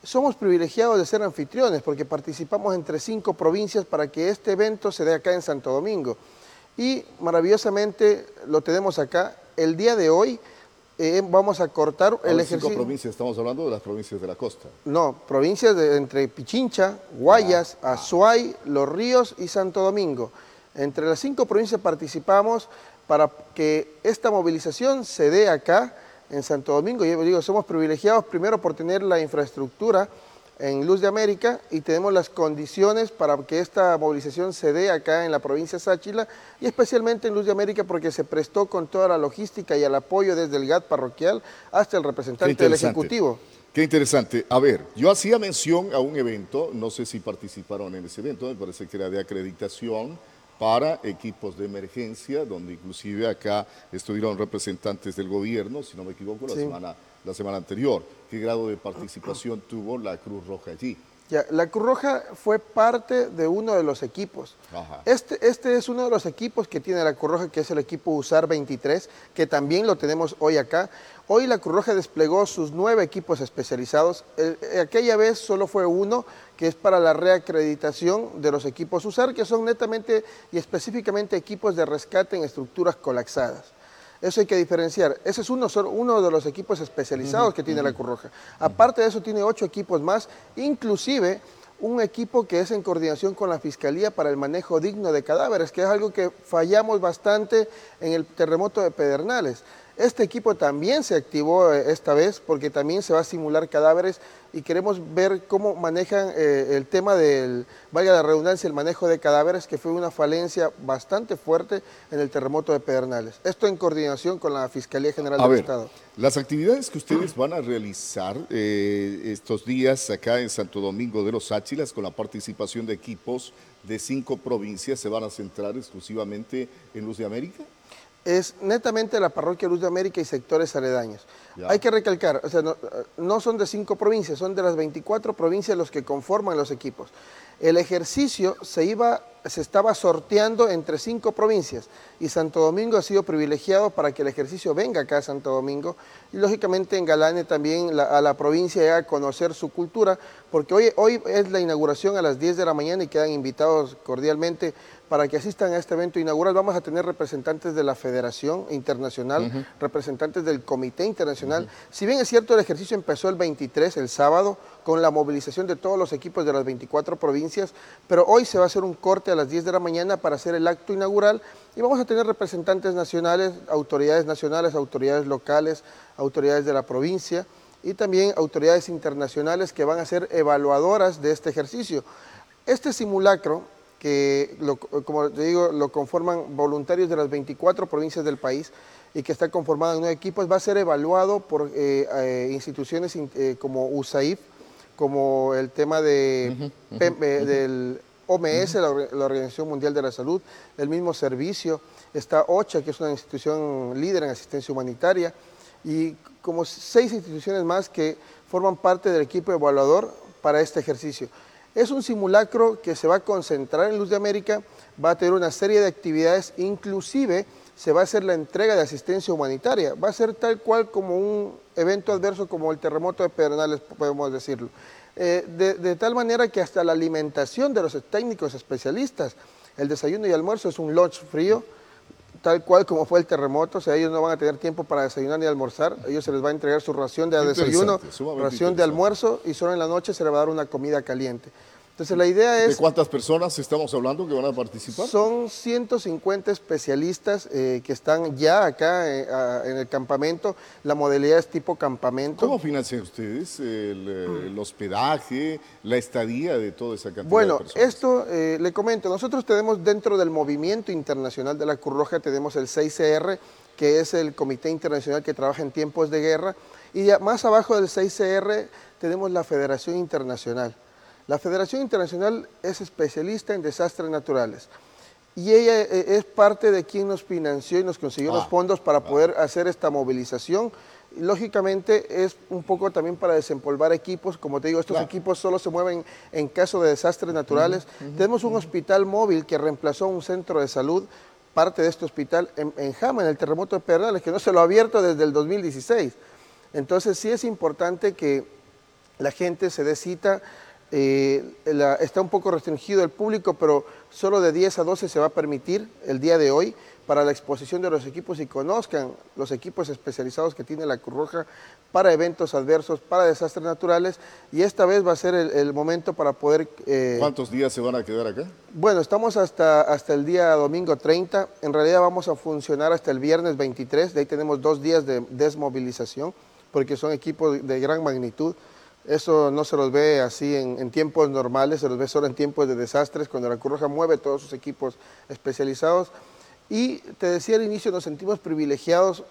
somos privilegiados de ser anfitriones porque participamos entre cinco provincias para que este evento se dé acá en Santo Domingo. Y maravillosamente lo tenemos acá, el día de hoy eh, vamos a cortar el ejercicio. Cinco provincias, estamos hablando de las provincias de la costa. No, provincias de, entre Pichincha, Guayas, Azuay, Los Ríos y Santo Domingo. Entre las cinco provincias participamos para que esta movilización se dé acá en Santo Domingo. Yo digo, somos privilegiados primero por tener la infraestructura en Luz de América y tenemos las condiciones para que esta movilización se dé acá en la provincia de Sáchila y especialmente en Luz de América porque se prestó con toda la logística y el apoyo desde el GAT parroquial hasta el representante del. Ejecutivo. Qué interesante. A ver, yo hacía mención a un evento, no sé si participaron en ese evento, me parece que era de acreditación para equipos de emergencia, donde inclusive acá estuvieron representantes del gobierno, si no me equivoco, la, Sí. semana, la semana anterior. ¿Qué grado de participación tuvo la Cruz Roja allí? Ya, la Cruz Roja fue parte de uno de los equipos. Ajá. Este, este es uno de los equipos que tiene la Cruz Roja, que es el equipo USAR 23, que también lo tenemos hoy acá. Hoy la Cruz Roja desplegó sus nueve equipos especializados. El- aquella vez solo fue uno, que es para la reacreditación de los equipos USAR, que son netamente y específicamente equipos de rescate en estructuras colapsadas. Eso hay que diferenciar. Ese es uno, de los equipos especializados que tiene la Cruz Roja. Aparte de eso, tiene ocho equipos más, inclusive un equipo que es en coordinación con la Fiscalía para el manejo digno de cadáveres, que es algo que fallamos bastante en el terremoto de Pedernales. Este equipo también se activó eh, esta vez porque también se va a simular cadáveres y queremos ver cómo manejan eh, el tema del, valga la redundancia, el manejo de cadáveres, que fue una falencia bastante fuerte en el terremoto de Pedernales. Esto en coordinación con la Fiscalía General A del ver, Estado. las actividades que ustedes van a realizar eh, estos días acá en Santo Domingo de los Áchilas con la participación de equipos de cinco provincias se van a centrar exclusivamente en Luz de América. Es netamente la parroquia Luz de América y sectores aledaños. Ya. Hay que recalcar, o sea, no, no son de cinco provincias, son de las 24 provincias los que conforman los equipos. El ejercicio se iba, se estaba sorteando entre cinco provincias y Santo Domingo ha sido privilegiado para que el ejercicio venga acá a Santo Domingo y lógicamente engalane también la- a la provincia y haga conocer su cultura, porque hoy, hoy es la inauguración a las 10 de la mañana y quedan invitados cordialmente para que asistan a este evento inaugural. Vamos a tener representantes de la Federación Internacional, representantes del Comité Internacional. Si bien es cierto, el ejercicio empezó el 23, el sábado, con la movilización de todos los equipos de las 24 provincias, pero hoy se va a hacer un corte a las 10 de la mañana para hacer el acto inaugural y vamos a tener representantes nacionales, autoridades nacionales, autoridades locales, autoridades de la provincia y también autoridades internacionales que van a ser evaluadoras de este ejercicio. Este simulacro, que lo- como te digo, lo conforman voluntarios de las 24 provincias del país y que está conformado en nueve equipos, va a ser evaluado por eh, eh, instituciones in- eh, como USAID, como el tema de, del OMS, la, la Organización Mundial de la Salud, el mismo servicio, está OCHA, que es una institución líder en asistencia humanitaria, y como seis instituciones más que forman parte del equipo evaluador para este ejercicio. Es un simulacro que se va a concentrar en Luz de América, va a tener una serie de actividades, inclusive se va a hacer la entrega de asistencia humanitaria. Va a ser tal cual como un evento adverso como el terremoto de Pedernales, podemos decirlo. Eh, de, tal manera que hasta la alimentación de los técnicos especialistas, el desayuno y almuerzo es un lunch frío, tal cual como fue el terremoto, o sea, ellos no van a tener tiempo para desayunar ni almorzar, ellos se les va a entregar su ración de desayuno, ración de almuerzo y solo en la noche se le va a dar una comida caliente. Entonces la idea ¿De es... cuántas personas estamos hablando que van a participar? Son 150 especialistas eh, que están ya acá eh, a- en el campamento. La modalidad es tipo campamento. ¿Cómo financian ustedes el, eh, el hospedaje, la estadía de toda esa cantidad Bueno, de personas? esto eh, le comento, nosotros tenemos dentro del movimiento internacional de la Cruz Roja, tenemos el 6CR, que es el Comité Internacional que trabaja en tiempos de guerra, y más abajo del 6CR tenemos la Federación Internacional. La Federación Internacional es especialista en desastres naturales. Y ella eh, es parte de quien nos financió y nos consiguió los Ah, fondos para poder hacer esta movilización. Lógicamente es un poco también para desempolvar equipos. Como te digo, estos Claro. equipos solo se mueven en caso de desastres naturales. Tenemos un hospital móvil que reemplazó un centro de salud, parte de este hospital en, en Jama, en el terremoto de Pedernales, que no se lo ha abierto desde el 2016. Entonces sí es importante que la gente se dé cita. Eh, la- está un poco restringido el público, pero solo de 10 a 12 se va a permitir el día de hoy para la exposición de los equipos y conozcan los equipos especializados que tiene la Cruz Roja para eventos adversos, para desastres naturales y esta vez va a ser el, momento para poder... Eh, ¿Cuántos días se van a quedar acá? Bueno, estamos hasta, hasta el día domingo 30, en realidad vamos a funcionar hasta el viernes 23, de ahí tenemos dos días de desmovilización porque son equipos de gran magnitud. Eso no se los ve así en, tiempos normales, se los ve solo en tiempos de desastres, cuando la Cruz Roja mueve todos sus equipos especializados. Y te decía al inicio, nos sentimos privilegiados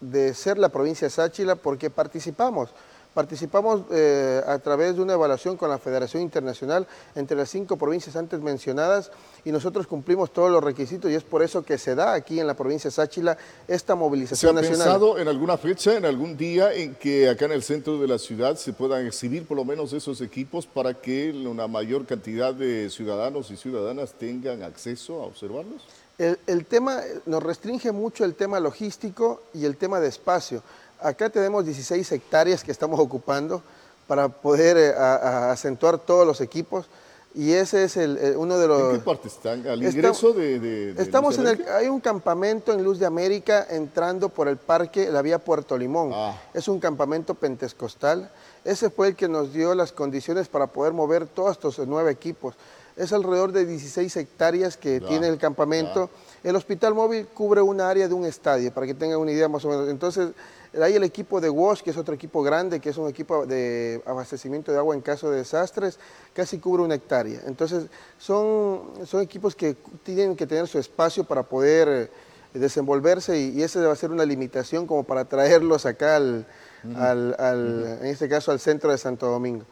de ser la provincia de Sáchila porque participamos. Participamos eh, a través de una evaluación con la Federación Internacional entre las cinco provincias antes mencionadas y nosotros cumplimos todos los requisitos y es por eso que se da aquí en la provincia de Sáchila esta movilización nacional. ¿Se ha pensado en alguna fecha, en algún día en que acá en el centro de la ciudad se puedan exhibir por lo menos esos equipos para que una mayor cantidad de ciudadanos y ciudadanas tengan acceso a observarlos? El, el tema nos restringe mucho el tema logístico y el tema de espacio. Acá tenemos 16 hectáreas que estamos ocupando para poder eh, acentuar todos los equipos y ese es el, uno de los... ¿En qué parte están? ¿Al ingreso de, Estamos en el... Hay un campamento en Luz de América entrando por el parque, la vía Puerto Limón. Ah. Es un campamento pentecostal. Ese fue el que nos dio las condiciones para poder mover todos estos nueve equipos. Es alrededor de 16 hectáreas que tiene el campamento. El hospital móvil cubre un área de un estadio, para que tengan una idea más o menos. Entonces, hay el equipo de WASH, que es otro equipo grande, que es un equipo de abastecimiento de agua en caso de desastres, casi cubre una hectárea. Entonces, son, son equipos que tienen que tener su espacio para poder eh, desenvolverse y, esa va a ser una limitación como para traerlos acá, al, en este caso, al centro de Santo Domingo.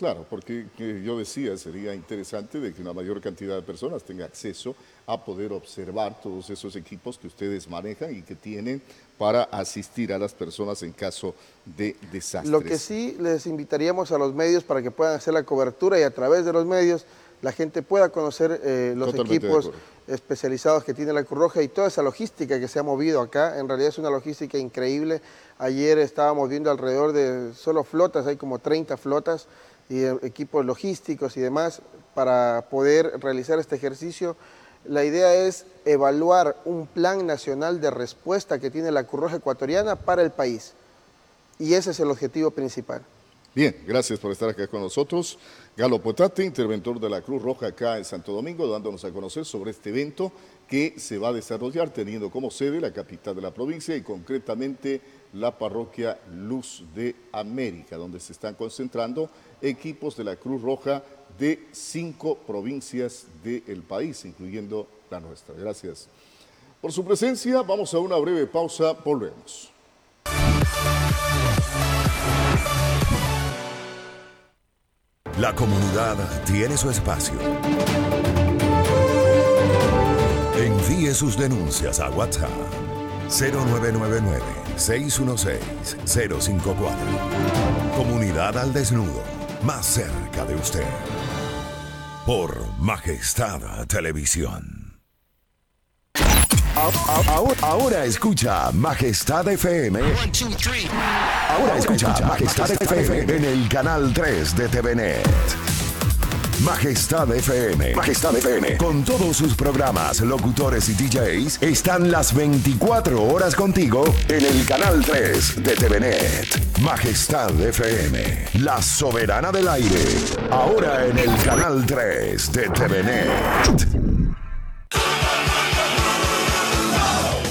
Claro, porque yo decía, sería interesante de que una mayor cantidad de personas tenga acceso a poder observar todos esos equipos que ustedes manejan y que tienen para asistir a las personas en caso de desastres. Lo que sí les invitaríamos a los medios para que puedan hacer la cobertura y a través de los medios la gente pueda conocer eh, los equipos especializados que tiene la Cruz Roja y toda esa logística que se ha movido acá. En realidad es una logística increíble. Ayer estábamos viendo alrededor de solo flotas, hay como 30 flotas y equipos logísticos y demás para poder realizar este ejercicio. La idea es evaluar un plan nacional de respuesta que tiene la Cruz Roja Ecuatoriana para el país. Y ese es el objetivo principal. Bien, gracias por estar acá con nosotros. Galo Potate, interventor de la Cruz Roja acá en Santo Domingo, dándonos a conocer sobre este evento que se va a desarrollar teniendo como sede la capital de la provincia y concretamente la parroquia Luz de América, donde se están concentrando equipos de la Cruz Roja de cinco provincias del país, incluyendo la nuestra. Gracias por su presencia. Vamos a una breve pausa. Volvemos. La comunidad tiene su espacio. Envíe sus denuncias a WhatsApp 0999-616-054. Comunidad al desnudo, más cerca de usted. Por Majestad Televisión. Ahora, escucha Majestad FM. Ahora escucha Majestad FM en el canal 3 de TVNet. Majestad FM. Majestad FM. Con todos sus programas, locutores y DJs, están las 24 horas contigo en el canal 3 de TVNet. Majestad FM. La soberana del aire. Ahora en el canal 3 de TVNet.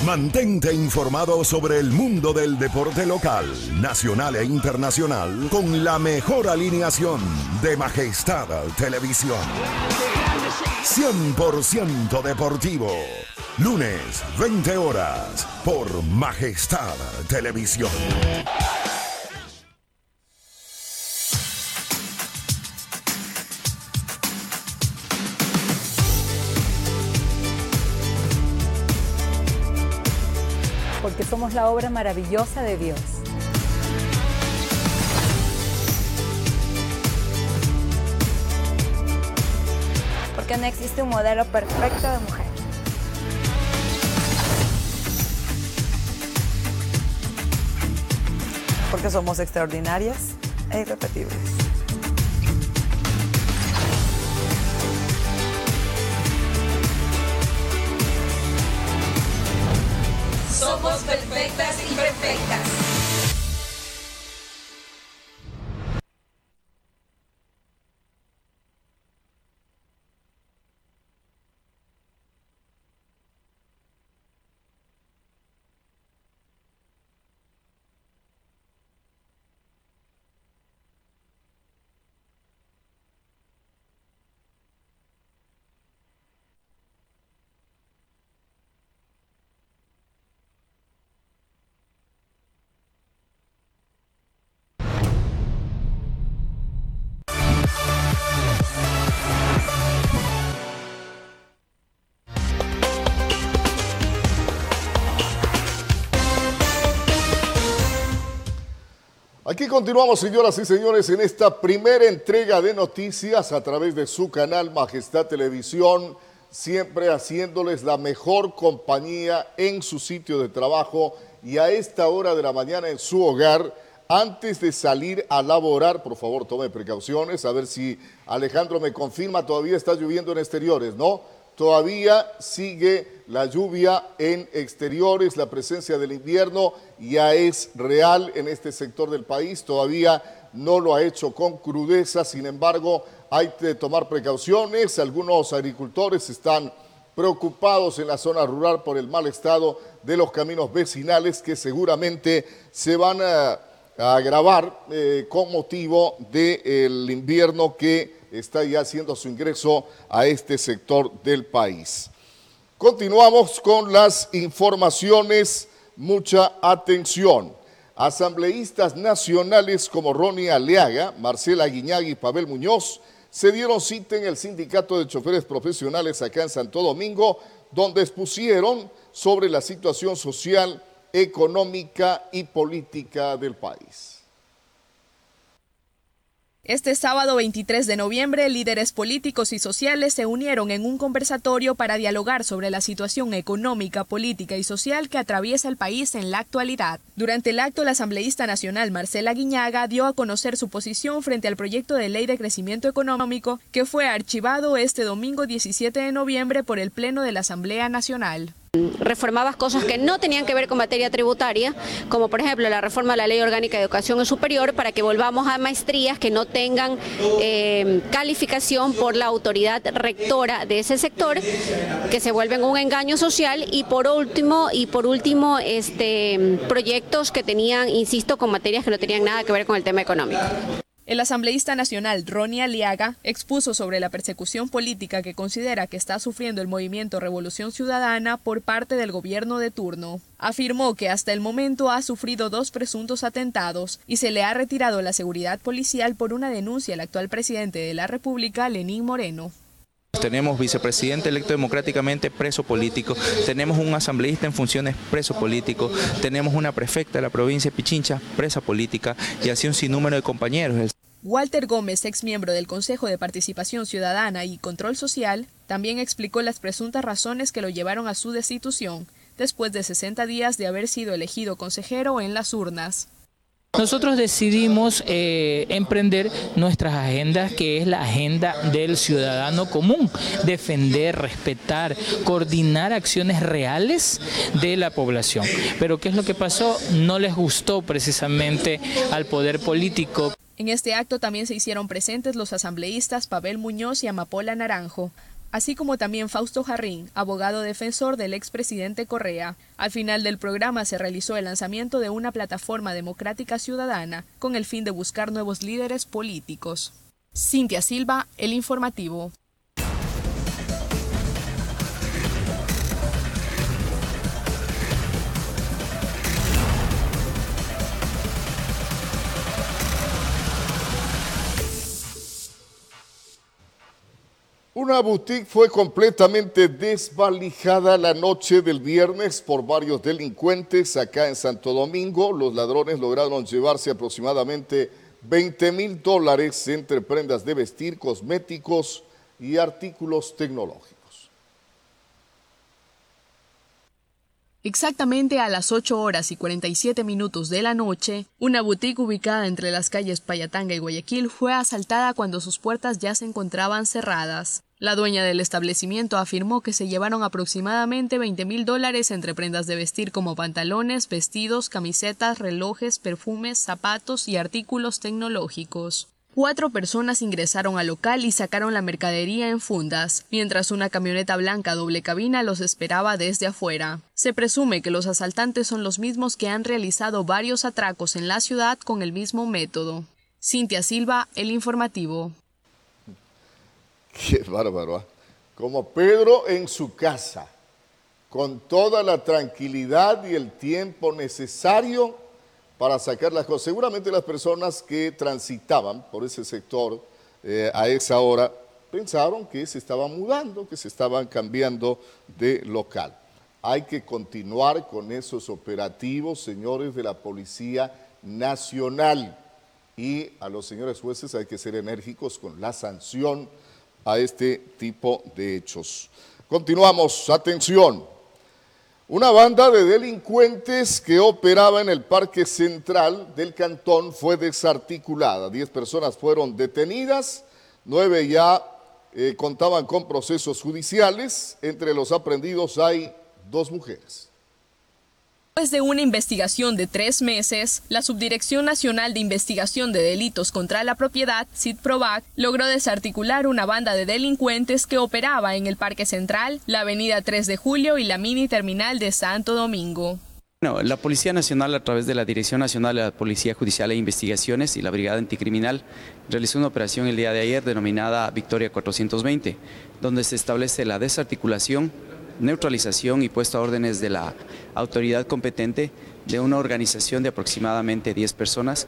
Mantente informado sobre el mundo del deporte local, nacional e internacional con la mejor alineación de Majestad Televisión. 100% deportivo. Lunes, 20 horas, por Majestad Televisión. La obra maravillosa de Dios. Porque no existe un modelo perfecto de mujer. Porque somos extraordinarias e irrepetibles. Somos perfectas y perfectas. Aquí continuamos, señoras y señores, en esta primera entrega de noticias a través de su canal Majestad Televisión, siempre haciéndoles la mejor compañía en su sitio de trabajo y a esta hora de la mañana en su hogar. Antes de salir a laborar, por favor, tome precauciones, a ver si Alejandro me confirma, todavía está lloviendo en exteriores, ¿no? Todavía sigue la lluvia en exteriores, la presencia del invierno ya es real en este sector del país, todavía no lo ha hecho con crudeza, sin embargo hay que tomar precauciones, algunos agricultores están preocupados en la zona rural por el mal estado de los caminos vecinales que seguramente se van a, agravar eh, con motivo del invierno que está ya haciendo su ingreso a este sector del país. Continuamos con las informaciones. Mucha atención. Asambleístas nacionales como Ronnie Aleaga, Marcela Guiñaga y Pavel Muñoz se dieron cita en el Sindicato de Choferes Profesionales acá en Santo Domingo, donde expusieron sobre la situación social, económica y política del país. Este sábado 23 de noviembre, líderes políticos y sociales se unieron en un conversatorio para dialogar sobre la situación económica, política y social que atraviesa el país en la actualidad. Durante el acto, la asambleísta nacional Marcela Guiñaga dio a conocer su posición frente al proyecto de ley de crecimiento económico que fue archivado este domingo 17 de noviembre por el Pleno de la Asamblea Nacional. Reformabas cosas que no tenían que ver con materia tributaria, como por ejemplo la reforma de la Ley Orgánica de Educación Superior, para que volvamos a maestrías que no tengan eh, calificación por la autoridad rectora de ese sector, que se vuelven un engaño social, y por último, y por último, este proyectos que tenían, insisto, con materias que no tenían nada que ver con el tema económico. El asambleísta nacional Ronnie Aliaga expuso sobre la persecución política que considera que está sufriendo el movimiento Revolución Ciudadana por parte del gobierno de turno. Afirmó que hasta el momento ha sufrido dos presuntos atentados y se le ha retirado la seguridad policial por una denuncia al actual presidente de la República, Lenín Moreno. Tenemos vicepresidente electo democráticamente preso político, tenemos un asambleísta en funciones preso político, tenemos una prefecta de la provincia de Pichincha presa política y así un sinnúmero de compañeros. Walter Gómez, ex miembro del Consejo de Participación Ciudadana y Control Social, también explicó las presuntas razones que lo llevaron a su destitución, después de 60 días de haber sido elegido consejero en las urnas. Nosotros decidimos eh, emprender nuestras agendas, que es la agenda del ciudadano común, defender, respetar, coordinar acciones reales de la población. Pero ¿qué es lo que pasó? No les gustó precisamente al poder político. En este acto también se hicieron presentes los asambleístas Pavel Muñoz y Amapola Naranjo, así como también Fausto Jarrín, abogado defensor del expresidente Correa. Al final del programa se realizó el lanzamiento de una plataforma democrática ciudadana con el fin de buscar nuevos líderes políticos. Cintia Silva, El Informativo. Una boutique fue completamente desvalijada la noche del viernes por varios delincuentes acá en Santo Domingo. Los ladrones lograron llevarse aproximadamente 20 mil dólares entre prendas de vestir, cosméticos y artículos tecnológicos. Exactamente a las 8 horas y 47 minutos de la noche, una boutique ubicada entre las calles Payatanga y Guayaquil fue asaltada cuando sus puertas ya se encontraban cerradas. La dueña del establecimiento afirmó que se llevaron aproximadamente 20 mil dólares entre prendas de vestir como pantalones, vestidos, camisetas, relojes, perfumes, zapatos y artículos tecnológicos. Cuatro personas ingresaron al local y sacaron la mercadería en fundas, mientras una camioneta blanca doble cabina los esperaba desde afuera. Se presume que los asaltantes son los mismos que han realizado varios atracos en la ciudad con el mismo método. Cintia Silva, El Informativo. Qué bárbaro. ¿ah? Como Pedro en su casa, con toda la tranquilidad y el tiempo necesario para sacar las cosas. Seguramente las personas que transitaban por ese sector eh, a esa hora pensaron que se estaban mudando, que se estaban cambiando de local. Hay que continuar con esos operativos, señores de la Policía Nacional. Y a los señores jueces hay que ser enérgicos con la sanción a este tipo de hechos. Continuamos, atención. Una banda de delincuentes que operaba en el Parque Central del Cantón fue desarticulada. Diez personas fueron detenidas, nueve ya eh, contaban con procesos judiciales. Entre los aprendidos hay dos mujeres. Después de una investigación de tres meses, la Subdirección Nacional de Investigación de Delitos contra la Propiedad, SIDPROVAC, logró desarticular una banda de delincuentes que operaba en el Parque Central, la Avenida 3 de Julio y la mini terminal de Santo Domingo. La Policía Nacional, a través de la Dirección Nacional de la Policía Judicial e Investigaciones y la Brigada Anticriminal, realizó una operación el día de ayer denominada Victoria 420, donde se establece la desarticulación neutralización y puesto a órdenes de la autoridad competente de una organización de aproximadamente 10 personas.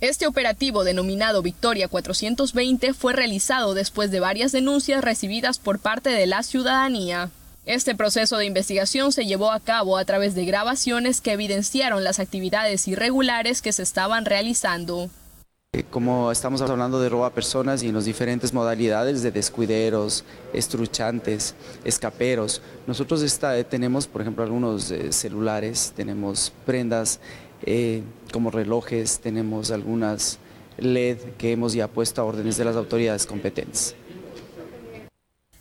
Este operativo denominado Victoria 420 fue realizado después de varias denuncias recibidas por parte de la ciudadanía. Este proceso de investigación se llevó a cabo a través de grabaciones que evidenciaron las actividades irregulares que se estaban realizando. Eh, como estamos hablando de roba personas y en las diferentes modalidades de descuideros, estruchantes, escaperos, nosotros eh, tenemos, por ejemplo, algunos eh, celulares, tenemos prendas como relojes, tenemos algunas LED que hemos ya puesto a órdenes de las autoridades competentes.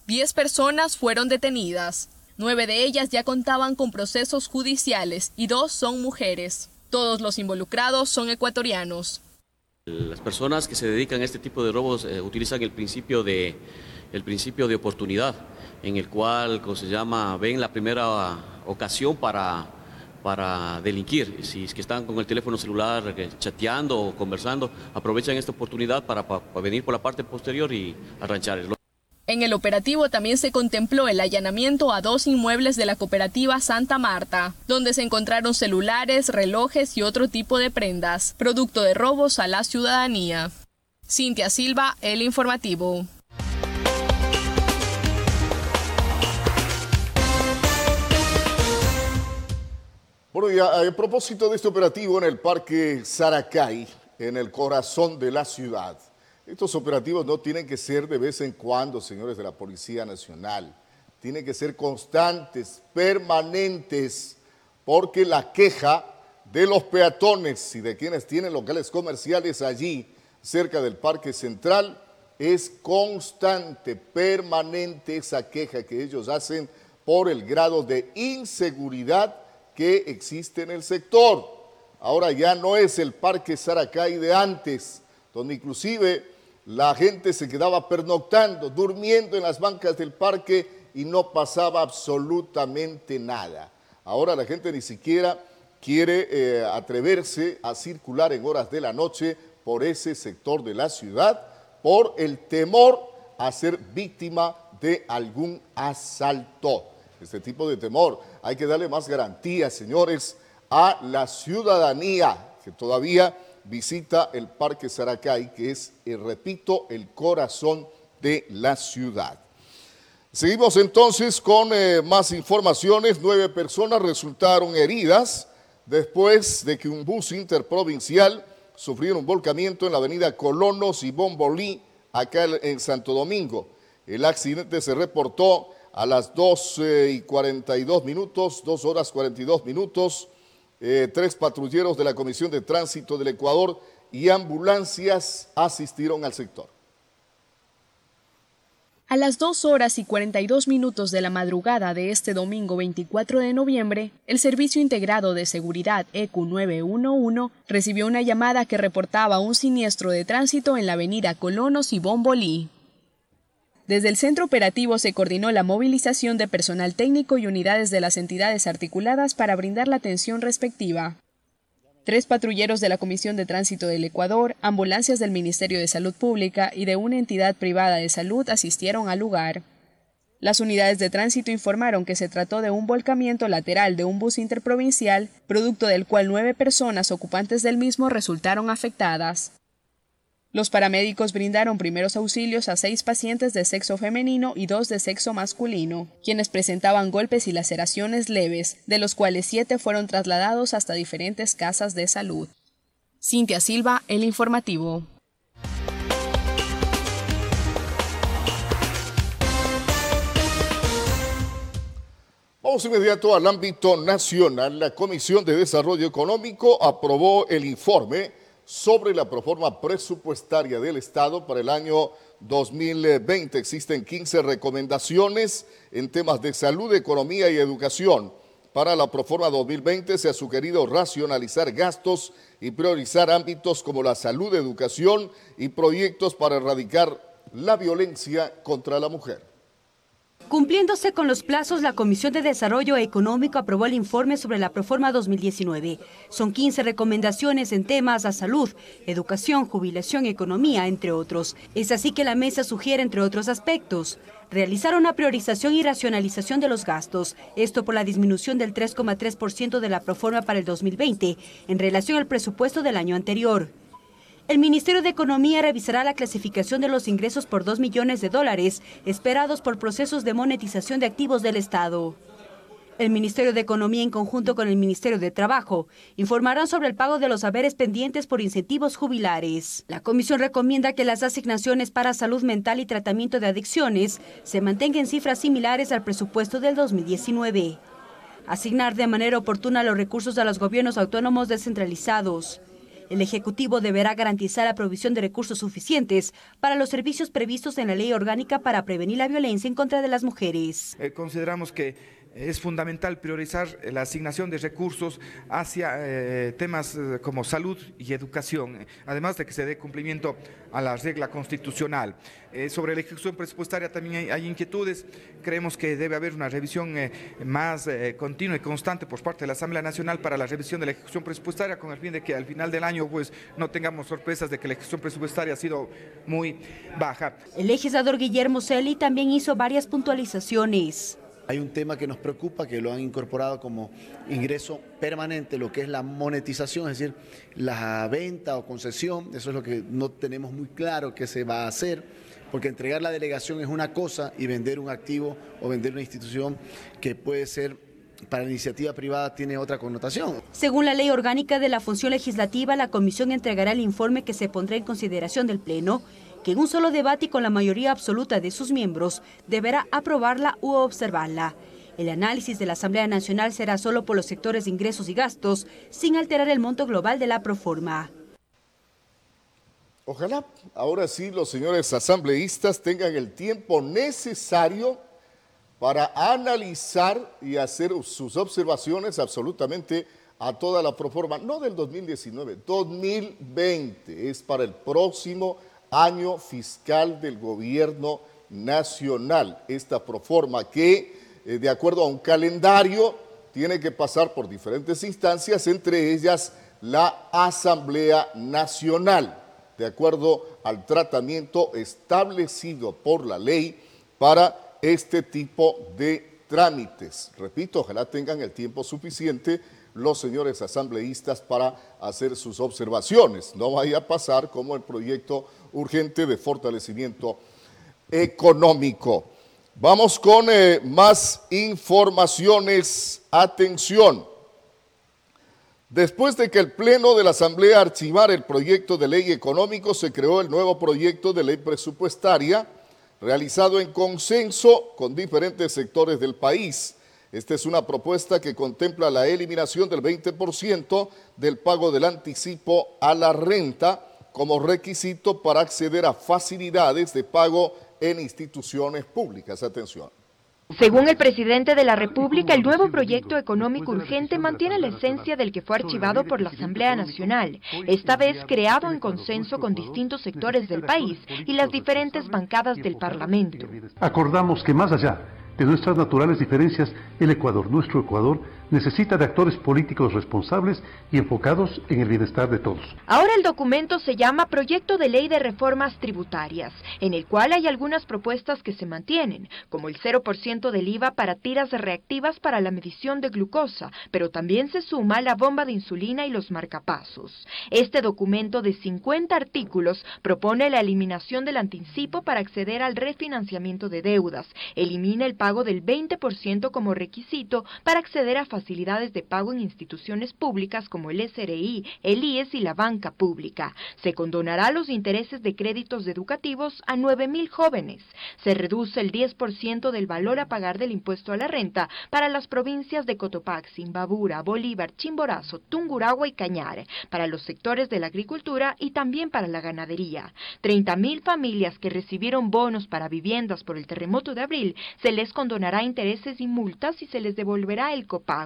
Diez personas fueron detenidas. Nueve de ellas ya contaban con procesos judiciales y dos son mujeres. Todos los involucrados son ecuatorianos. Las personas que se dedican a este tipo de robos eh, utilizan el principio de el principio de oportunidad, en el cual, como se llama, ven la primera ocasión para, para delinquir. Si es que están con el teléfono celular eh, chateando o conversando, aprovechan esta oportunidad para, para venir por la parte posterior y arranchar. En el operativo también se contempló el allanamiento a dos inmuebles de la cooperativa Santa Marta, donde se encontraron celulares, relojes y otro tipo de prendas, producto de robos a la ciudadanía. Cintia Silva, El Informativo. Bueno, ya a propósito de este operativo en el Parque Saracay, en el corazón de la ciudad, estos operativos no tienen que ser de vez en cuando, señores de la Policía Nacional. Tienen que ser constantes, permanentes, porque la queja de los peatones y de quienes tienen locales comerciales allí, cerca del Parque Central, es constante, permanente esa queja que ellos hacen por el grado de inseguridad que existe en el sector. Ahora ya no es el Parque Saracay de antes, donde inclusive la gente se quedaba pernoctando, durmiendo en las bancas del parque y no pasaba absolutamente nada. Ahora la gente ni siquiera quiere eh, atreverse a circular en horas de la noche por ese sector de la ciudad por el temor a ser víctima de algún asalto. Este tipo de temor hay que darle más garantías, señores, a la ciudadanía que todavía visita el Parque Saracay, que es, eh, repito, el corazón de la ciudad. Seguimos entonces con eh, más informaciones. Nueve personas resultaron heridas después de que un bus interprovincial sufriera un volcamiento en la avenida Colonos y Bombolí, acá en Santo Domingo. El accidente se reportó a las 12 y 42 minutos, 2 horas 42 minutos, eh, tres patrulleros de la Comisión de Tránsito del Ecuador y ambulancias asistieron al sector. A las 2 horas y 42 minutos de la madrugada de este domingo 24 de noviembre, el Servicio Integrado de Seguridad EQ 911 recibió una llamada que reportaba un siniestro de tránsito en la avenida Colonos y Bombolí. Desde el centro operativo se coordinó la movilización de personal técnico y unidades de las entidades articuladas para brindar la atención respectiva. Tres patrulleros de la Comisión de Tránsito del Ecuador, ambulancias del Ministerio de Salud Pública y de una entidad privada de salud asistieron al lugar. Las unidades de tránsito informaron que se trató de un volcamiento lateral de un bus interprovincial, producto del cual nueve personas ocupantes del mismo resultaron afectadas. Los paramédicos brindaron primeros auxilios a seis pacientes de sexo femenino y dos de sexo masculino, quienes presentaban golpes y laceraciones leves, de los cuales siete fueron trasladados hasta diferentes casas de salud. Cintia Silva, El Informativo. Vamos inmediato al ámbito nacional. La Comisión de Desarrollo Económico aprobó el informe sobre la proforma presupuestaria del Estado para el año 2020. Existen 15 recomendaciones en temas de salud, economía y educación. Para la proforma 2020 se ha sugerido racionalizar gastos y priorizar ámbitos como la salud, educación y proyectos para erradicar la violencia contra la mujer. Cumpliéndose con los plazos, la Comisión de Desarrollo Económico aprobó el informe sobre la Proforma 2019. Son 15 recomendaciones en temas a salud, educación, jubilación, economía, entre otros. Es así que la mesa sugiere, entre otros aspectos, realizar una priorización y racionalización de los gastos, esto por la disminución del 3,3% de la Proforma para el 2020 en relación al presupuesto del año anterior. El Ministerio de Economía revisará la clasificación de los ingresos por 2 millones de dólares esperados por procesos de monetización de activos del Estado. El Ministerio de Economía, en conjunto con el Ministerio de Trabajo, informarán sobre el pago de los haberes pendientes por incentivos jubilares. La comisión recomienda que las asignaciones para salud mental y tratamiento de adicciones se mantengan en cifras similares al presupuesto del 2019. Asignar de manera oportuna los recursos a los gobiernos autónomos descentralizados. El Ejecutivo deberá garantizar la provisión de recursos suficientes para los servicios previstos en la ley orgánica para prevenir la violencia en contra de las mujeres. Eh, consideramos que es fundamental priorizar la asignación de recursos hacia eh, temas eh, como salud y educación, además de que se dé cumplimiento a la regla constitucional. Eh, sobre la ejecución presupuestaria también hay, inquietudes. Creemos que debe haber una revisión más continua y constante por parte de la Asamblea Nacional para la revisión de la ejecución presupuestaria con el fin de que al final del año pues, no tengamos sorpresas de que la ejecución presupuestaria ha sido muy baja. El legislador Guillermo Celi también hizo varias puntualizaciones. Hay un tema que nos preocupa, que lo han incorporado como ingreso permanente, lo que es la monetización, es decir, la venta o concesión, eso es lo que no tenemos muy claro que se va a hacer, porque entregar la delegación es una cosa y vender un activo o vender una institución que puede ser para iniciativa privada tiene otra connotación. Según la ley orgánica de la función legislativa, la comisión entregará el informe que se pondrá en consideración del Pleno que en un solo debate y con la mayoría absoluta de sus miembros deberá aprobarla u observarla. El análisis de la Asamblea Nacional será solo por los sectores de ingresos y gastos, sin alterar el monto global de la proforma. Ojalá ahora sí los señores asambleístas tengan el tiempo necesario para analizar y hacer sus observaciones absolutamente a toda la proforma, no del 2019, 2020, es para el próximo año fiscal del gobierno nacional. Esta proforma que, eh, de acuerdo a un calendario, tiene que pasar por diferentes instancias, entre ellas la Asamblea Nacional, de acuerdo al tratamiento establecido por la ley para este tipo de trámites. Repito, ojalá tengan el tiempo suficiente los señores asambleístas para hacer sus observaciones. No vaya a pasar como el proyecto urgente de fortalecimiento económico. Vamos con eh, más informaciones. Atención. Después de que el Pleno de la Asamblea archivara el proyecto de ley económico, se creó el nuevo proyecto de ley presupuestaria realizado en consenso con diferentes sectores del país. Esta es una propuesta que contempla la eliminación del 20% del pago del anticipo a la renta como requisito para acceder a facilidades de pago en instituciones públicas. Atención. Según el presidente de la República, el nuevo proyecto económico urgente mantiene la esencia del que fue archivado por la Asamblea Nacional, esta vez creado en consenso con distintos sectores del país y las diferentes bancadas del Parlamento. Acordamos que más allá de nuestras naturales diferencias, el Ecuador, nuestro Ecuador, necesita de actores políticos responsables y enfocados en el bienestar de todos. Ahora el documento se llama Proyecto de Ley de Reformas Tributarias, en el cual hay algunas propuestas que se mantienen, como el 0% del IVA para tiras reactivas para la medición de glucosa, pero también se suma la bomba de insulina y los marcapasos. Este documento de 50 artículos propone la eliminación del anticipo para acceder al refinanciamiento de deudas, elimina el pago del 20% como requisito para acceder a facilidades de pago en instituciones públicas como el SRI, el IES y la banca pública. Se condonará los intereses de créditos educativos a 9.000 jóvenes. Se reduce el 10% del valor a pagar del impuesto a la renta para las provincias de Cotopaxi, Imbabura, Bolívar, Chimborazo, Tungurahua y Cañar, para los sectores de la agricultura y también para la ganadería. 30.000 familias que recibieron bonos para viviendas por el terremoto de abril se les condonará intereses y multas y se les devolverá el copago.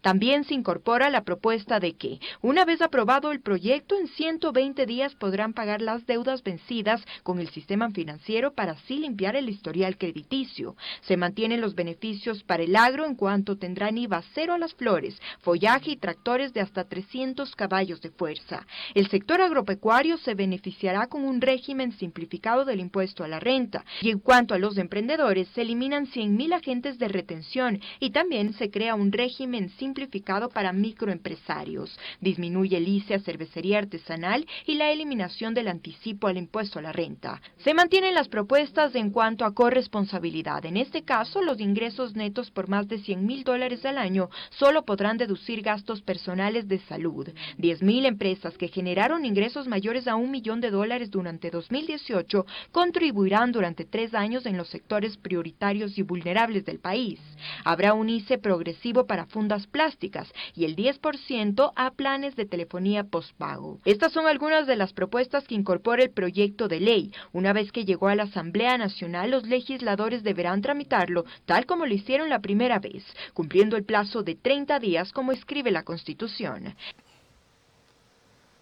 También se incorpora la propuesta de que, una vez aprobado el proyecto, en 120 días podrán pagar las deudas vencidas con el sistema financiero para así limpiar el historial crediticio. Se mantienen los beneficios para el agro en cuanto tendrán IVA cero a las flores, follaje y tractores de hasta 300 caballos de fuerza. El sector agropecuario se beneficiará con un régimen simplificado del impuesto a la renta y en cuanto a los emprendedores se eliminan 100.000 agentes de retención y también se crea un régimen simplificado para microempresarios. Disminuye el ICE a cervecería artesanal y la eliminación del anticipo al impuesto a la renta. Se mantienen las propuestas en cuanto a corresponsabilidad. En este caso, los ingresos netos por más de 100 mil dólares al año solo podrán deducir gastos personales de salud. 10 mil empresas que generaron ingresos mayores a un millón de dólares durante 2018 contribuirán durante tres años en los sectores prioritarios y vulnerables del país. Habrá un ICE progresivo para fundas plásticas y el 10% a planes de telefonía postpago. Estas son algunas de las propuestas que incorpora el proyecto de ley. Una vez que llegó a la Asamblea Nacional, los legisladores deberán tramitarlo tal como lo hicieron la primera vez, cumpliendo el plazo de 30 días como escribe la Constitución.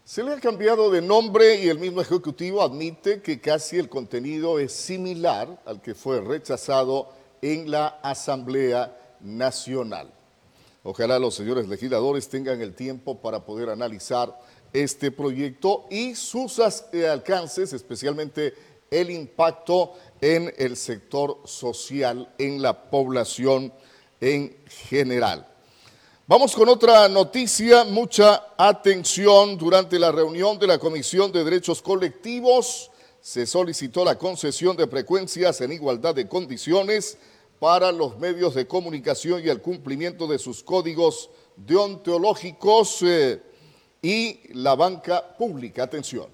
Se le ha cambiado de nombre y el mismo Ejecutivo admite que casi el contenido es similar al que fue rechazado en la Asamblea Nacional. Ojalá los señores legisladores tengan el tiempo para poder analizar este proyecto y sus eh, alcances, especialmente el impacto en el sector social, en la población en general. Vamos con otra noticia, mucha atención. Durante la reunión de la Comisión de Derechos Colectivos se solicitó la concesión de frecuencias en igualdad de condiciones para los medios de comunicación y el cumplimiento de sus códigos deontológicos eh, y la banca pública. Atención.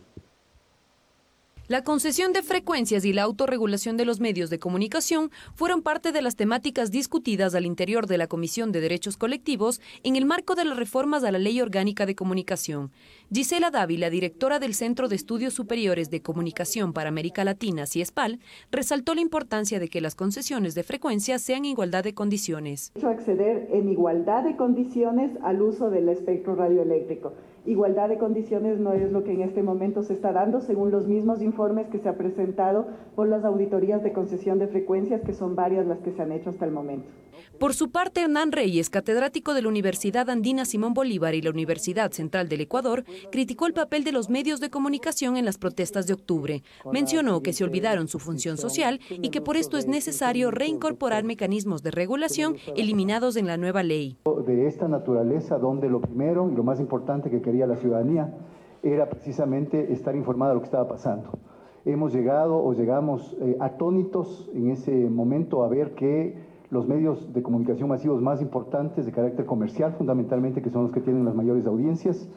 La concesión de frecuencias y la autorregulación de los medios de comunicación fueron parte de las temáticas discutidas al interior de la Comisión de Derechos Colectivos en el marco de las reformas a la Ley Orgánica de Comunicación. Gisela Dávila, directora del Centro de Estudios Superiores de Comunicación para América Latina, CIESPAL, resaltó la importancia de que las concesiones de frecuencias sean en igualdad de condiciones. Acceder en igualdad de condiciones al uso del espectro radioeléctrico igualdad de condiciones no es lo que en este momento se está dando, según los mismos informes que se ha presentado por las auditorías de concesión de frecuencias, que son varias las que se han hecho hasta el momento. Por su parte, Hernán Reyes, catedrático de la Universidad Andina Simón Bolívar y la Universidad Central del Ecuador, criticó el papel de los medios de comunicación en las protestas de octubre. Mencionó que se olvidaron su función social y que por esto es necesario reincorporar mecanismos de regulación eliminados en la nueva ley. De esta naturaleza, donde lo primero y lo más importante que quería la ciudadanía era precisamente estar informada de lo que estaba pasando. Hemos llegado o llegamos eh, atónitos en ese momento a ver que los medios de comunicación masivos más importantes de carácter comercial, fundamentalmente, que son los que tienen las mayores audiencias,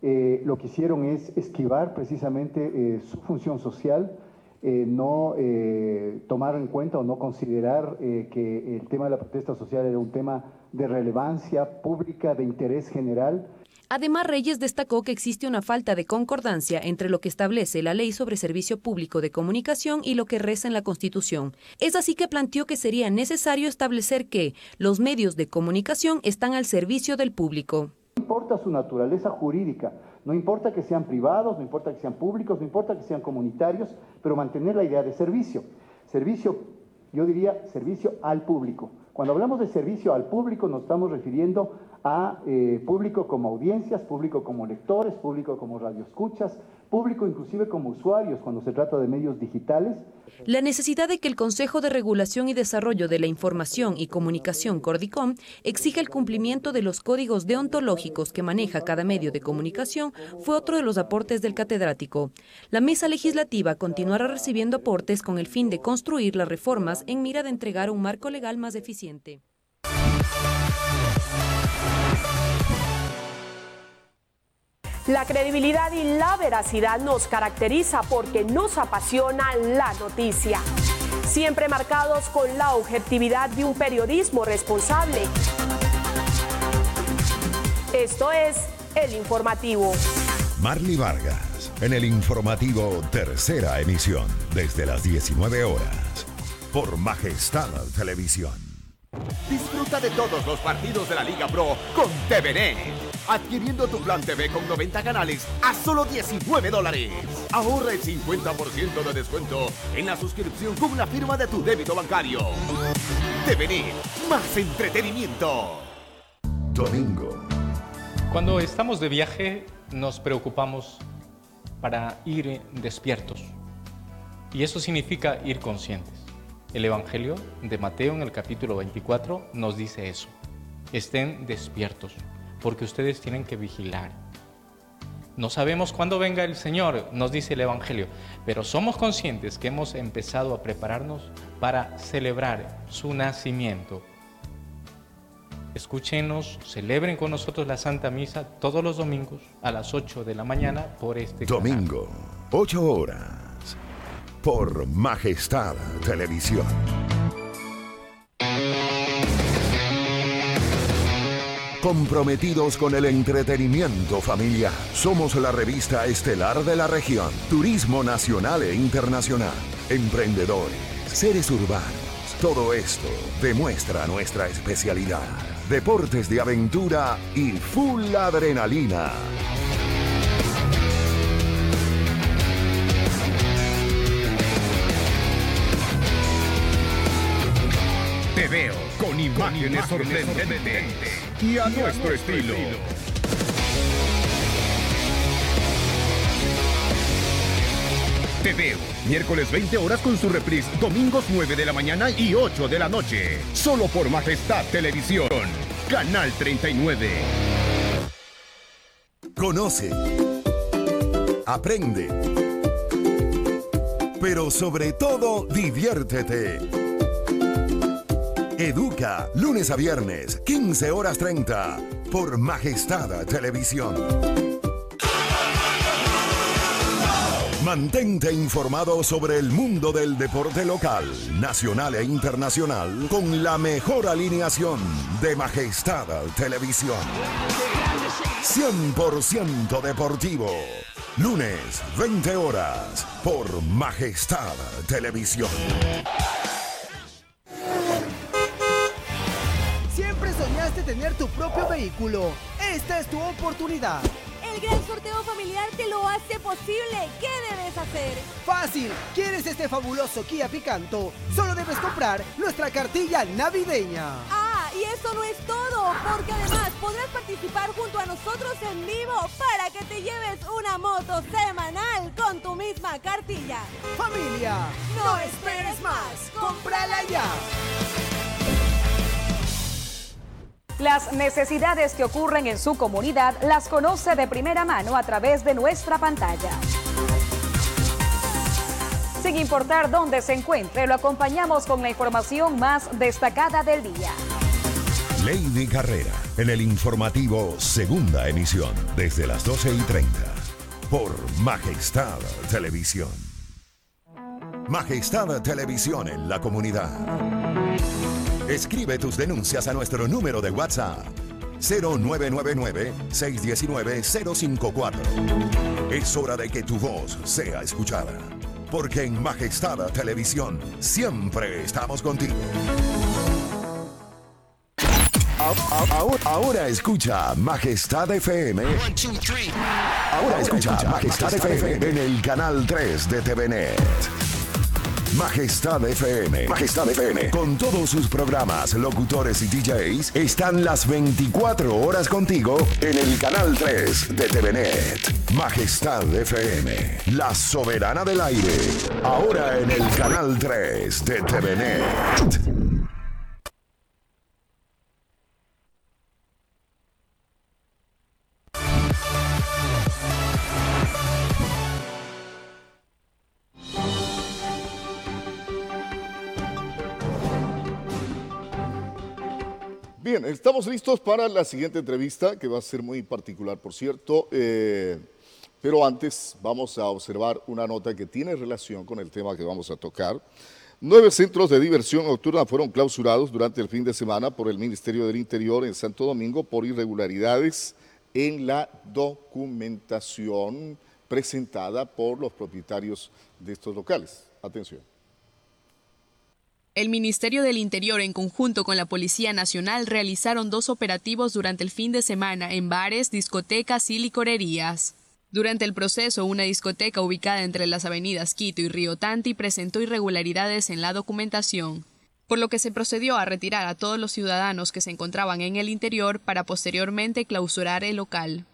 eh, lo que hicieron es esquivar precisamente eh, su función social, eh, no tomar en cuenta o no considerar que el tema de la protesta social era un tema de relevancia pública, de interés general, Además, Reyes destacó que existe una falta de concordancia entre lo que establece la Ley sobre Servicio Público de Comunicación y lo que reza en la Constitución. Es así que planteó que sería necesario establecer que los medios de comunicación están al servicio del público. No importa su naturaleza jurídica, no importa que sean privados, no importa que sean públicos, no importa que sean comunitarios, pero mantener la idea de servicio. Servicio, yo diría servicio al público. Cuando hablamos de servicio al público nos estamos refiriendo a eh, público como audiencias, público como lectores, público como radioescuchas, público inclusive como usuarios cuando se trata de medios digitales. La necesidad de que el Consejo de Regulación y Desarrollo de la Información y Comunicación Cordicom exija el cumplimiento de los códigos deontológicos que maneja cada medio de comunicación fue otro de los aportes del catedrático. La mesa legislativa continuará recibiendo aportes con el fin de construir las reformas en mira de entregar un marco legal más eficiente. La credibilidad y la veracidad nos caracteriza porque nos apasiona la noticia. Siempre marcados con la objetividad de un periodismo responsable. Esto es El Informativo. Marley Vargas, en el informativo Tercera Emisión, desde las 19 horas, por Majestad Televisión. Disfruta de todos los partidos de la Liga Pro con TVN. Adquiriendo tu plan TV con 90 canales a solo 19 dólares. Ahorra el 50% de descuento en la suscripción con la firma de tu débito bancario. TVN, más entretenimiento. Domingo. Cuando estamos de viaje nos preocupamos para ir despiertos. Y eso significa ir conscientes. El Evangelio de Mateo en el capítulo 24 nos dice eso. Estén despiertos, porque ustedes tienen que vigilar. No sabemos cuándo venga el Señor, nos dice el Evangelio, pero somos conscientes que hemos empezado a prepararnos para celebrar su nacimiento. Escúchenos, celebren con nosotros la Santa Misa todos los domingos a las 8 de la mañana por este Domingo, 8 horas, por Majestad Televisión. Comprometidos con el entretenimiento familiar. Somos la revista estelar de la región. Turismo nacional e internacional. Emprendedores. Seres urbanos. Todo esto demuestra nuestra especialidad. Deportes de aventura y full adrenalina. Te veo con imágenes sorprendentes y a nuestro estilo. Te veo, miércoles 20 horas con su reprise, domingos 9 de la mañana y 8 de la noche. Solo por Majestad Televisión, Canal 39. Conoce. Aprende. Pero sobre todo, diviértete. Educa, lunes a viernes, 15 horas 30, por Majestad Televisión. Mantente informado sobre el mundo del deporte local, nacional e internacional con la mejor alineación de Majestad Televisión. 100% deportivo. Lunes, 20 horas, por Majestad Televisión. Vehículo. Esta es tu oportunidad. El gran sorteo familiar te lo hace posible. ¿Qué debes hacer? Fácil. ¿Quieres este fabuloso Kia Picanto? Solo debes comprar nuestra cartilla navideña. Ah, y eso no es todo, porque además podrás participar junto a nosotros en vivo para que te lleves una moto semanal con tu misma cartilla. Familia, no esperes más. Cómprala ya. Las necesidades que ocurren en su comunidad las conoce de primera mano a través de nuestra pantalla. Sin importar dónde se encuentre, lo acompañamos con la información más destacada del día. Lady Carrera, en el informativo Segunda Emisión, desde las 12 y 30, por Majestad Televisión. Majestad Televisión en la comunidad. Escribe tus denuncias a nuestro número de WhatsApp 0999-619-054. Es hora de que tu voz sea escuchada, porque en Majestad Televisión siempre estamos contigo. Ahora, ahora escucha Majestad FM. Ahora escucha Majestad FM en el canal 3 de TVNet. Majestad FM. Majestad FM. Con todos sus programas, locutores y DJs, están las 24 horas contigo en el canal 3 de TVNet. Majestad FM. La soberana del aire. Ahora en el canal 3 de TVNet. Bien, estamos listos para la siguiente entrevista, que va a ser muy particular, por cierto. eh, pero antes vamos a observar una nota que tiene relación con el tema que vamos a tocar. Nueve centros de diversión nocturna fueron clausurados durante el fin de semana por el Ministerio del Interior en Santo Domingo por irregularidades en la documentación presentada por los propietarios de estos locales. Atención. El Ministerio del Interior, en conjunto con la Policía Nacional, realizaron dos operativos durante el fin de semana en bares, discotecas y licorerías. Durante el proceso, una discoteca ubicada entre las avenidas Quito y Río Tanti presentó irregularidades en la documentación, por lo que se procedió a retirar a todos los ciudadanos que se encontraban en el interior para posteriormente clausurar el local.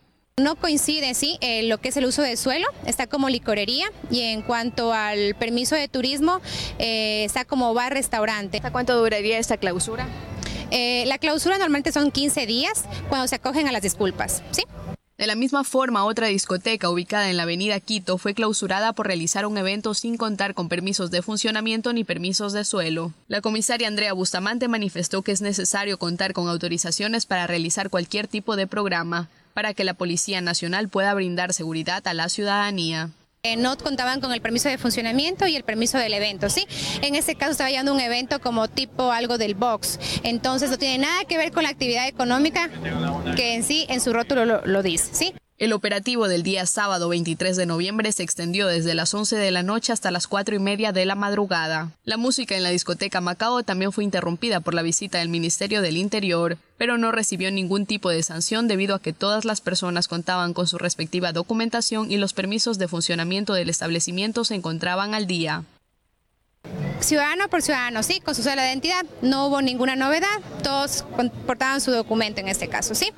No coincide, sí, eh, lo que es el uso de suelo, está como licorería y en cuanto al permiso de turismo, eh, está como bar-restaurante. ¿Hasta cuánto duraría esta clausura? Eh, la clausura normalmente son 15 días cuando se acogen a las disculpas, ¿sí? De la misma forma, otra discoteca ubicada en la avenida Quito fue clausurada por realizar un evento sin contar con permisos de funcionamiento ni permisos de suelo. La comisaria Andrea Bustamante manifestó que es necesario contar con autorizaciones para realizar cualquier tipo de programa, para que la Policía Nacional pueda brindar seguridad a la ciudadanía. Eh, no contaban con el permiso de funcionamiento y el permiso del evento, ¿sí? En este caso estaba llevando un evento como tipo algo del box, entonces no tiene nada que ver con la actividad económica que en sí en su rótulo lo, lo dice, ¿sí? El operativo del día sábado 23 de noviembre se extendió desde las 11 de la noche hasta las 4 y media de la madrugada. La música en la discoteca Macao también fue interrumpida por la visita del Ministerio del Interior, pero no recibió ningún tipo de sanción debido a que todas las personas contaban con su respectiva documentación y los permisos de funcionamiento del establecimiento se encontraban al día. Ciudadano por ciudadano, sí, con su cédula de identidad, no hubo ninguna novedad, todos portaban su documento en este caso, sí.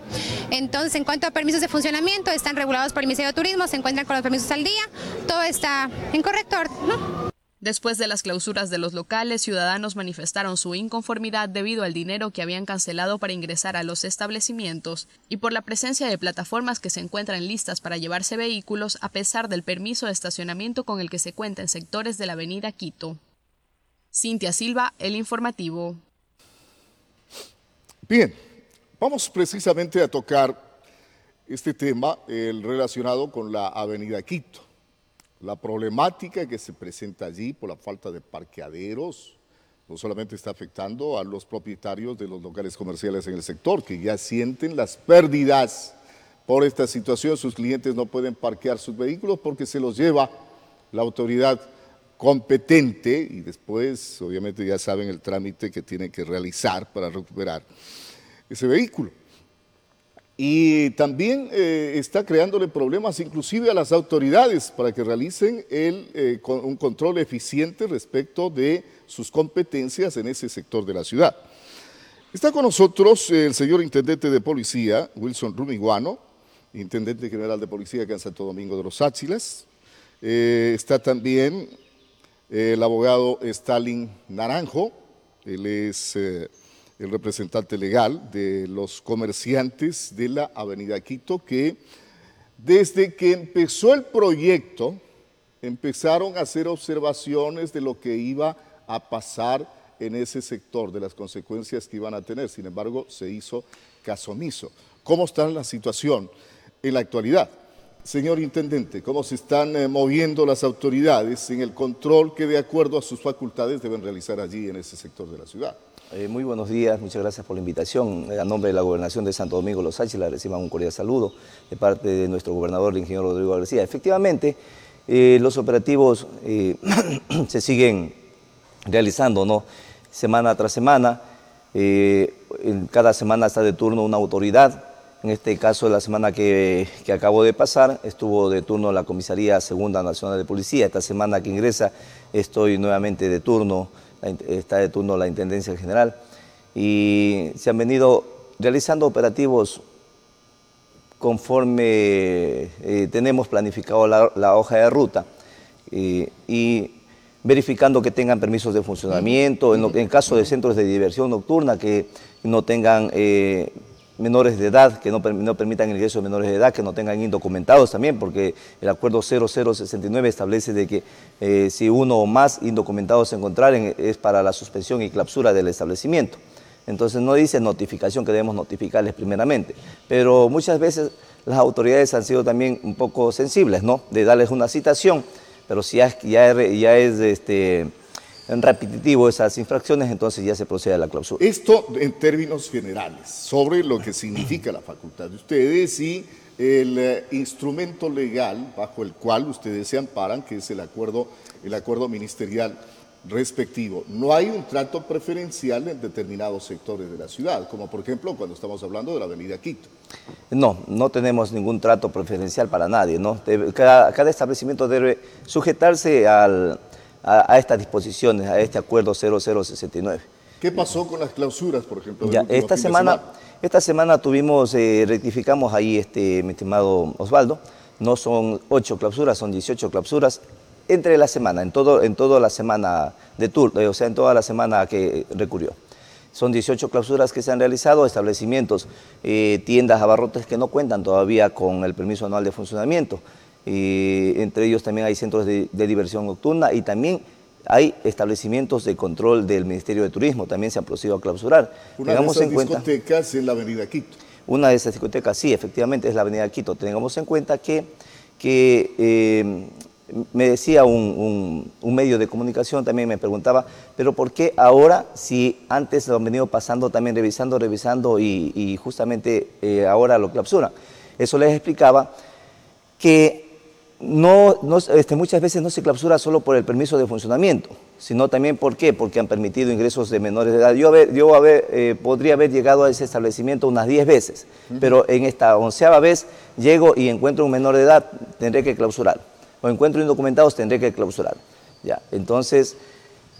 Entonces, en cuanto a permisos de funcionamiento, están regulados por el Ministerio de Turismo, se encuentran con los permisos al día, todo está en correcto ¿no? Después de las clausuras de los locales, ciudadanos manifestaron su inconformidad debido al dinero que habían cancelado para ingresar a los establecimientos y por la presencia de plataformas que se encuentran listas para llevarse vehículos a pesar del permiso de estacionamiento con el que se cuenta en sectores de la avenida Quito. Cintia Silva, El Informativo. Bien, vamos precisamente a tocar este tema, el relacionado con la avenida Quito. La problemática que se presenta allí por la falta de parqueaderos no solamente está afectando a los propietarios de los locales comerciales en el sector, que ya sienten las pérdidas por esta situación. Sus clientes no pueden parquear sus vehículos porque se los lleva la autoridad competente y después, obviamente, ya saben el trámite que tienen que realizar para recuperar ese vehículo. Y también eh, está creándole problemas inclusive a las autoridades para que realicen el, eh, un control eficiente respecto de sus competencias en ese sector de la ciudad. Está con nosotros el señor Intendente de Policía, Wilson Rumiguano, Intendente General de Policía acá en Santo Domingo de los Áchilas. Eh, está también el abogado Stalin Naranjo, él es eh, el representante legal de los comerciantes de la Avenida Quito, que desde que empezó el proyecto empezaron a hacer observaciones de lo que iba a pasar en ese sector, de las consecuencias que iban a tener. Sin embargo, se hizo caso omiso. ¿Cómo está la situación en la actualidad? Señor Intendente, ¿cómo se están eh, moviendo las autoridades en el control que de acuerdo a sus facultades deben realizar allí en ese sector de la ciudad? Eh, muy buenos días, muchas gracias por la invitación. A nombre de la Gobernación de Santo Domingo Los Ángeles reciban un cordial saludo de parte de nuestro gobernador, el ingeniero Rodrigo García. Efectivamente, eh, los operativos se siguen realizando, ¿no? Semana tras semana. cada semana está de turno una autoridad en este caso, la semana que, acabo de pasar, estuvo de turno la Comisaría Segunda Nacional de Policía. Esta semana que ingresa, estoy nuevamente de turno, está de turno la Intendencia General. Y se han venido realizando operativos conforme eh, tenemos planificado la, hoja de ruta y verificando que tengan permisos de funcionamiento, en, en, caso de centros de diversión nocturna que no tengan eh, menores de edad, que no, no, permitan el ingreso de menores de edad, que no tengan indocumentados también, porque el acuerdo 0069 establece de que eh, si uno o más indocumentados se encontraren es para la suspensión y clausura del establecimiento. Entonces no dice notificación que debemos notificarles primeramente, pero muchas veces las autoridades han sido también un poco sensibles, ¿no? De darles una citación, pero si ya, ya, ya es este, repetitivo esas infracciones, entonces ya se procede a la clausura. Esto en términos generales, sobre lo que significa la facultad de ustedes y el eh, instrumento legal bajo el cual ustedes se amparan, que es el acuerdo, el acuerdo ministerial respectivo. No hay un trato preferencial en determinados sectores de la ciudad, como por ejemplo cuando estamos hablando de la avenida Quito. No, no tenemos ningún trato preferencial para nadie. ¿no? cada establecimiento debe sujetarse al, a, estas disposiciones, a este acuerdo 0069. ¿Qué pasó con las clausuras, por ejemplo? Ya, esta semana, esta semana tuvimos, eh, rectificamos ahí, este, mi estimado Osvaldo, no son ocho clausuras, son 18 clausuras entre la semana, en, todo, en toda la semana de tour, eh, o sea, en toda la semana que recurrió. Son 18 clausuras que se han realizado, establecimientos, eh, tiendas, abarrotes que no cuentan todavía con el permiso anual de funcionamiento y entre ellos también hay centros de, diversión nocturna y también hay establecimientos de control del Ministerio de Turismo, también se han procedido a clausurar. Una de esas discotecas en la avenida Quito. Una de esas discotecas, sí, efectivamente es la avenida Quito. Tengamos en cuenta que, que eh, me decía un, medio de comunicación, también me preguntaba, pero ¿por qué ahora si antes lo han venido pasando también revisando, revisando y, justamente eh, ahora lo clausuran? Eso les explicaba que no, este, muchas veces no se clausura solo por el permiso de funcionamiento, sino también ¿por qué? Porque han permitido ingresos de menores de edad. Yo, yo eh, podría haber llegado a ese establecimiento unas 10 veces, pero en esta onceava vez llego y encuentro un menor de edad, tendré que clausurar. O encuentro indocumentados, tendré que clausurar. Ya, entonces,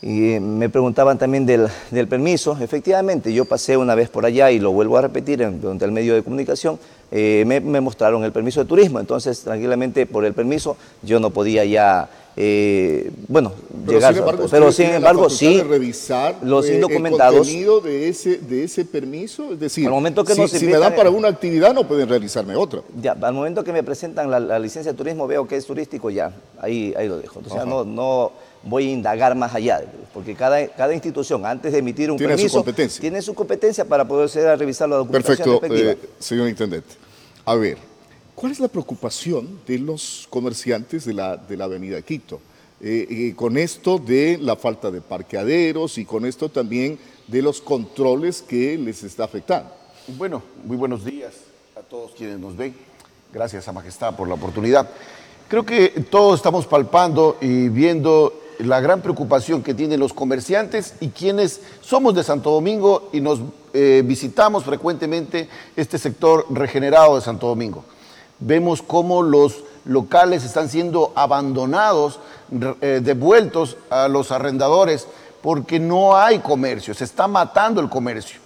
y me preguntaban también del, permiso. Efectivamente, yo pasé una vez por allá y lo vuelvo a repetir en, el medio de comunicación, eh, me, mostraron el permiso de turismo, entonces tranquilamente por el permiso yo no podía ya, eh, bueno, llegar. pero sin embargo, sí, revisar los eh, indocumentados. El contenido de ese, de ese permiso, es decir, al momento que si, si me dan para una actividad no pueden realizarme otra. Ya, al momento que me presentan la, licencia de turismo veo que es turístico, ya, ahí, ahí lo dejo. Entonces, no, no voy a indagar más allá, porque cada, cada institución, antes de emitir un permiso, tiene su competencia para poder ser a revisar la documentación Perfecto, eh, señor Intendente. A ver, ¿cuál es la preocupación de los comerciantes de la, de la avenida Quito? Eh, eh, con esto de la falta de parqueaderos y con esto también de los controles que les está afectando. Bueno, muy buenos días a todos quienes nos ven. Gracias a Majestad por la oportunidad. Creo que todos estamos palpando y viendo la gran preocupación que tienen los comerciantes y quienes somos de Santo Domingo y nos eh, visitamos frecuentemente este sector regenerado de Santo Domingo. Vemos cómo los locales están siendo abandonados, eh, devueltos a los arrendadores, porque no hay comercio, se está matando el comercio.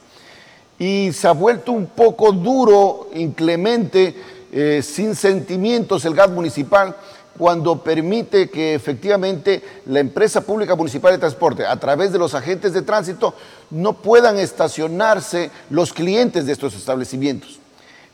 Y se ha vuelto un poco duro, inclemente, eh, sin sentimientos el gas municipal cuando permite que efectivamente la empresa pública municipal de transporte, a través de los agentes de tránsito, no puedan estacionarse los clientes de estos establecimientos.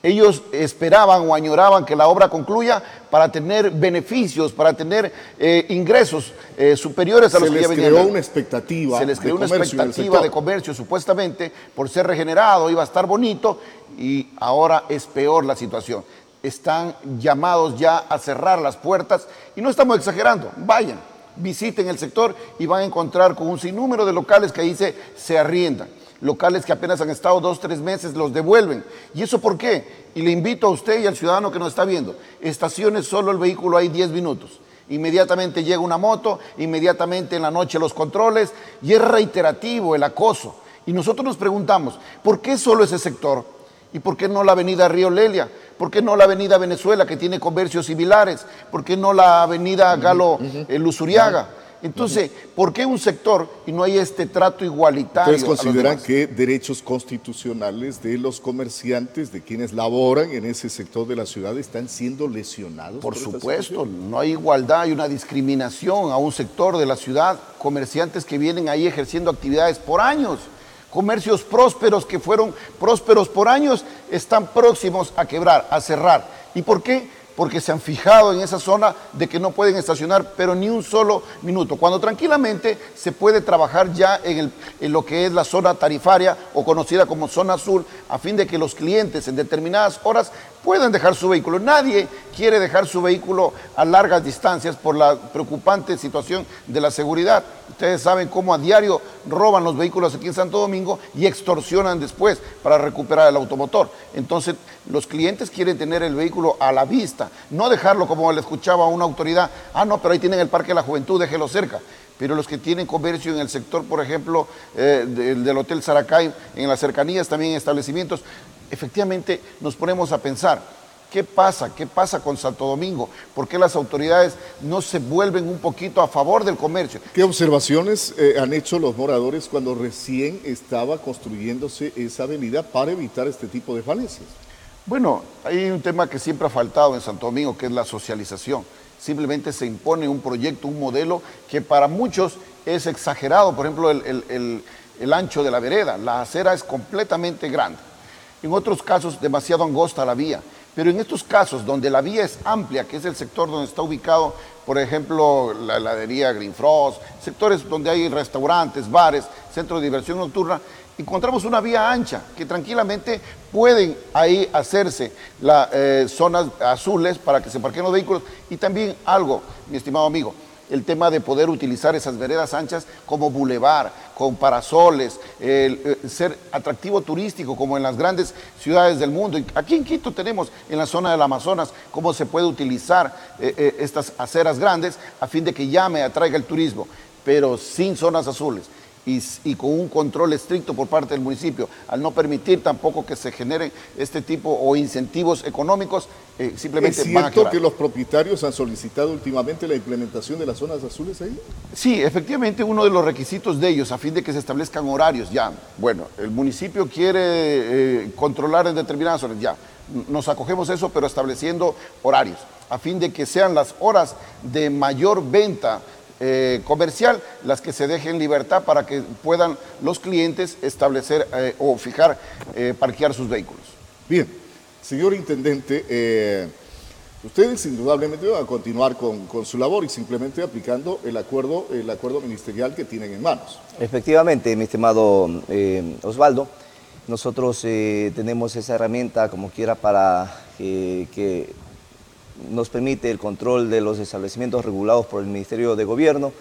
Ellos esperaban o añoraban que la obra concluya para tener beneficios, para tener eh, ingresos eh, superiores a los que ya venían. Se les creó una expectativa. Se les creó una expectativa de comercio, supuestamente, por ser regenerado, iba a estar bonito, y ahora es peor la situación están llamados ya a cerrar las puertas y no estamos exagerando, vayan, visiten el sector y van a encontrar con un sinnúmero de locales que ahí se, arriendan. Locales que apenas han estado dos, tres meses los devuelven. ¿Y eso por qué? Y le invito a usted y al ciudadano que nos está viendo. Estaciones solo el vehículo hay 10 minutos. Inmediatamente llega una moto, inmediatamente en la noche los controles y es reiterativo el acoso. Y nosotros nos preguntamos, ¿por qué solo ese sector? ¿Y por qué no la avenida Río Lelia? ¿Por qué no la avenida Venezuela que tiene comercios similares? ¿Por qué no la avenida Galo eh, Luzuriaga? Entonces, ¿por qué un sector y no hay este trato igualitario? ¿Ustedes consideran que derechos constitucionales de los comerciantes, de quienes laboran en ese sector de la ciudad, están siendo lesionados? Por, supuesto, no hay igualdad, hay una discriminación a un sector de la ciudad, comerciantes que vienen ahí ejerciendo actividades por años comercios prósperos que fueron prósperos por años están próximos a quebrar, a cerrar. ¿Y por qué? porque se han fijado en esa zona de que no pueden estacionar, pero ni un solo minuto. Cuando tranquilamente se puede trabajar ya en, lo que es la zona tarifaria o conocida como zona azul, a fin de que los clientes en determinadas horas puedan dejar su vehículo. Nadie quiere dejar su vehículo a largas distancias por la preocupante situación de la seguridad. Ustedes saben cómo a diario roban los vehículos aquí en Santo Domingo y extorsionan después para recuperar el automotor. Entonces, los clientes quieren tener el vehículo a la vista, no dejarlo como le escuchaba a una autoridad, ah, no, pero ahí tienen el Parque de la Juventud, déjelo cerca. Pero los que tienen comercio en el sector, por ejemplo, eh, del, Hotel Saracay, en las cercanías también establecimientos, efectivamente nos ponemos a pensar, ¿Qué pasa? ¿Qué pasa con Santo Domingo? ¿Por qué las autoridades no se vuelven un poquito a favor del comercio? ¿Qué observaciones eh, han hecho los moradores cuando recién estaba construyéndose esa avenida para evitar este tipo de falencias? Bueno, hay un tema que siempre ha faltado en Santo Domingo, que es la socialización. Simplemente se impone un proyecto, un modelo que para muchos es exagerado. Por ejemplo, el, el ancho de la vereda, la acera es completamente grande. En otros casos, demasiado angosta la vía. Pero en estos casos donde la vía es amplia, que es el sector donde está ubicado, por ejemplo, la heladería Green Frost, sectores donde hay restaurantes, bares, centros de diversión nocturna, encontramos una vía ancha que tranquilamente pueden ahí hacerse las eh, zonas azules para que se parquen los vehículos y también algo, mi estimado amigo, el tema de poder utilizar esas veredas anchas como bulevar, con parasoles, eh, ser atractivo turístico como en las grandes ciudades del mundo. Aquí en Quito tenemos en la zona del Amazonas cómo se puede utilizar eh, eh, estas aceras grandes a fin de que llame, atraiga el turismo, pero sin zonas azules y, con un control estricto por parte del municipio, al no permitir tampoco que se generen este tipo o incentivos económicos, eh, simplemente ¿Es cierto que los propietarios han solicitado últimamente la implementación de las zonas azules ahí? Sí, efectivamente uno de los requisitos de ellos, a fin de que se establezcan horarios, ya, bueno, el municipio quiere eh, controlar en determinadas horas, ya, nos acogemos eso, pero estableciendo horarios, a fin de que sean las horas de mayor venta eh, comercial, las que se dejen libertad para que puedan los clientes establecer eh, o fijar, eh, parquear sus vehículos. Bien, señor Intendente, ustedes indudablemente van a continuar con, su labor y simplemente aplicando el acuerdo, el acuerdo ministerial que tienen en manos. Efectivamente, mi estimado Osvaldo, nosotros tenemos esa herramienta como quiera para que nos permite el control de los establecimientos regulados por el Ministerio de Gobierno.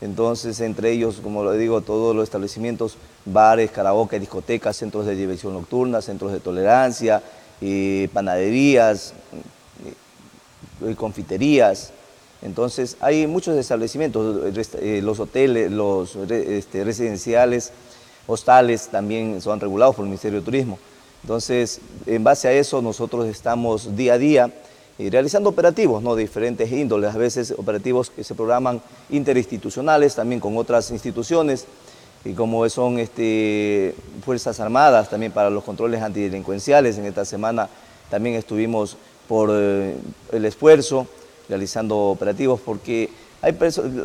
Entonces, entre ellos, como lo digo, todos los establecimientos, bares, karaoke, discotecas, centros de diversión nocturna, centros de tolerancia, panaderías, confiterías. Entonces, hay muchos establecimientos, eh, los hoteles, los este, residenciales, hostales también son regulados por el Ministerio de Turismo. Entonces, en base a eso, nosotros estamos día a día y realizando operativos ¿no? de diferentes índoles, a veces operativos que se programan interinstitucionales, también con otras instituciones, y como son este, Fuerzas Armadas, también para los controles antidelincuenciales. En esta semana también estuvimos por eh, el esfuerzo, realizando operativos, porque hay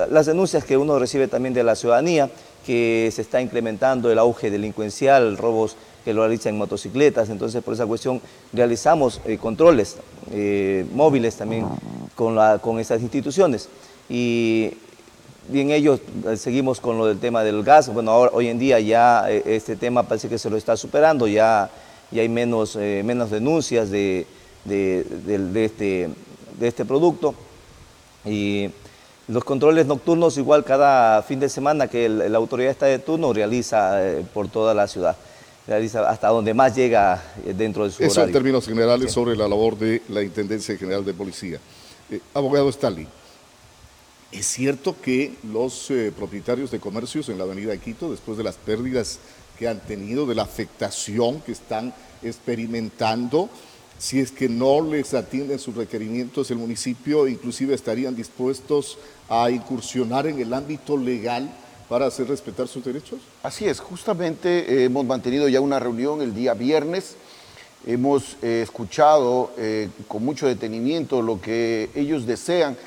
las denuncias que uno recibe también de la ciudadanía, que se está incrementando el auge delincuencial, robos que lo realizan en motocicletas, entonces por esa cuestión realizamos eh, controles eh, móviles también con, la, con estas instituciones. Y, en ellos eh, seguimos con lo del tema del gas. Bueno, ahora, hoy en día ya este tema parece que se lo está superando, ya, ya hay menos, menos denuncias de, de, este, de este producto. Y los controles nocturnos igual cada fin de semana que la autoridad está de turno realiza por toda la ciudad, realiza hasta donde más llega eh, dentro de su Eso en términos generales sobre la labor de la Intendencia General de Policía. Eh, abogado Stalin, ¿es cierto que los propietarios de comercios en la avenida de Quito, después de las pérdidas que han tenido, de la afectación que están experimentando, si es que no les atienden sus requerimientos, el municipio inclusive estarían dispuestos a incursionar en el ámbito legal para hacer respetar sus derechos? Así es, justamente hemos mantenido ya una reunión el día viernes, hemos eh, escuchado eh, con mucho detenimiento lo que ellos desean,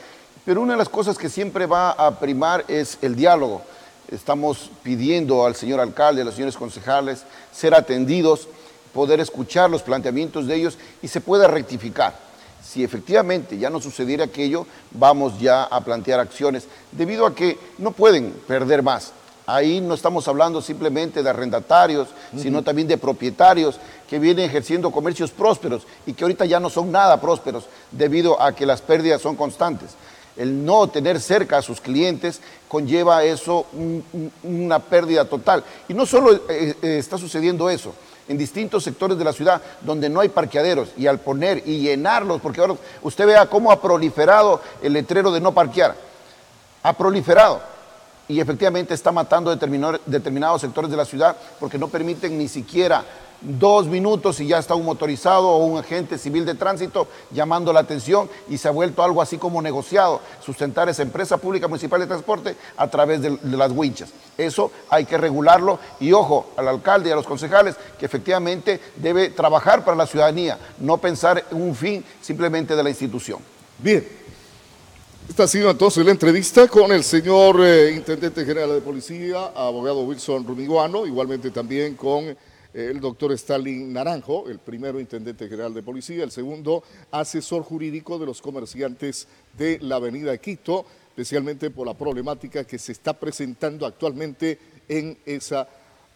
pero una de las cosas que siempre va a primar es el diálogo. Estamos pidiendo al señor alcalde, a los señores concejales, ser atendidos poder escuchar los planteamientos de ellos y se pueda rectificar. Si efectivamente ya no sucediera aquello, vamos ya a plantear acciones, debido a que no pueden perder más. Ahí no estamos hablando simplemente de arrendatarios, sino también de propietarios que vienen ejerciendo comercios prósperos y que ahorita ya no son nada prósperos debido a que las pérdidas son constantes. El no tener cerca a sus clientes conlleva eso una pérdida total. Y no solo eh, eh, está sucediendo eso, en distintos sectores de la ciudad donde no hay parqueaderos. Y al poner y llenarlos, porque ahora usted vea cómo ha proliferado el letrero de no parquear, ha proliferado. Y efectivamente está matando determinados sectores de la ciudad porque no permiten ni siquiera dos minutos y ya está un motorizado o un agente civil de tránsito llamando la atención y se ha vuelto algo así como negociado, sustentar esa empresa pública municipal de transporte a través de, las winchas. Eso hay que regularlo y ojo al alcalde y a los concejales que efectivamente debe trabajar para la ciudadanía, no pensar en un fin simplemente de la institución. Bien, esta ha sido entonces la entrevista con el señor eh, Intendente General de Policía, abogado Wilson Rumiguano, igualmente también con el doctor Stalin Naranjo, el primero intendente general de policía, el segundo asesor jurídico de los comerciantes de la avenida Quito, especialmente por la problemática que se está presentando actualmente en esa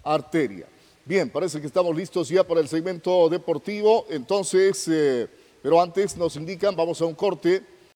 arteria. Bien, parece que estamos listos ya para el segmento deportivo, entonces, eh, pero antes nos indican, vamos a un corte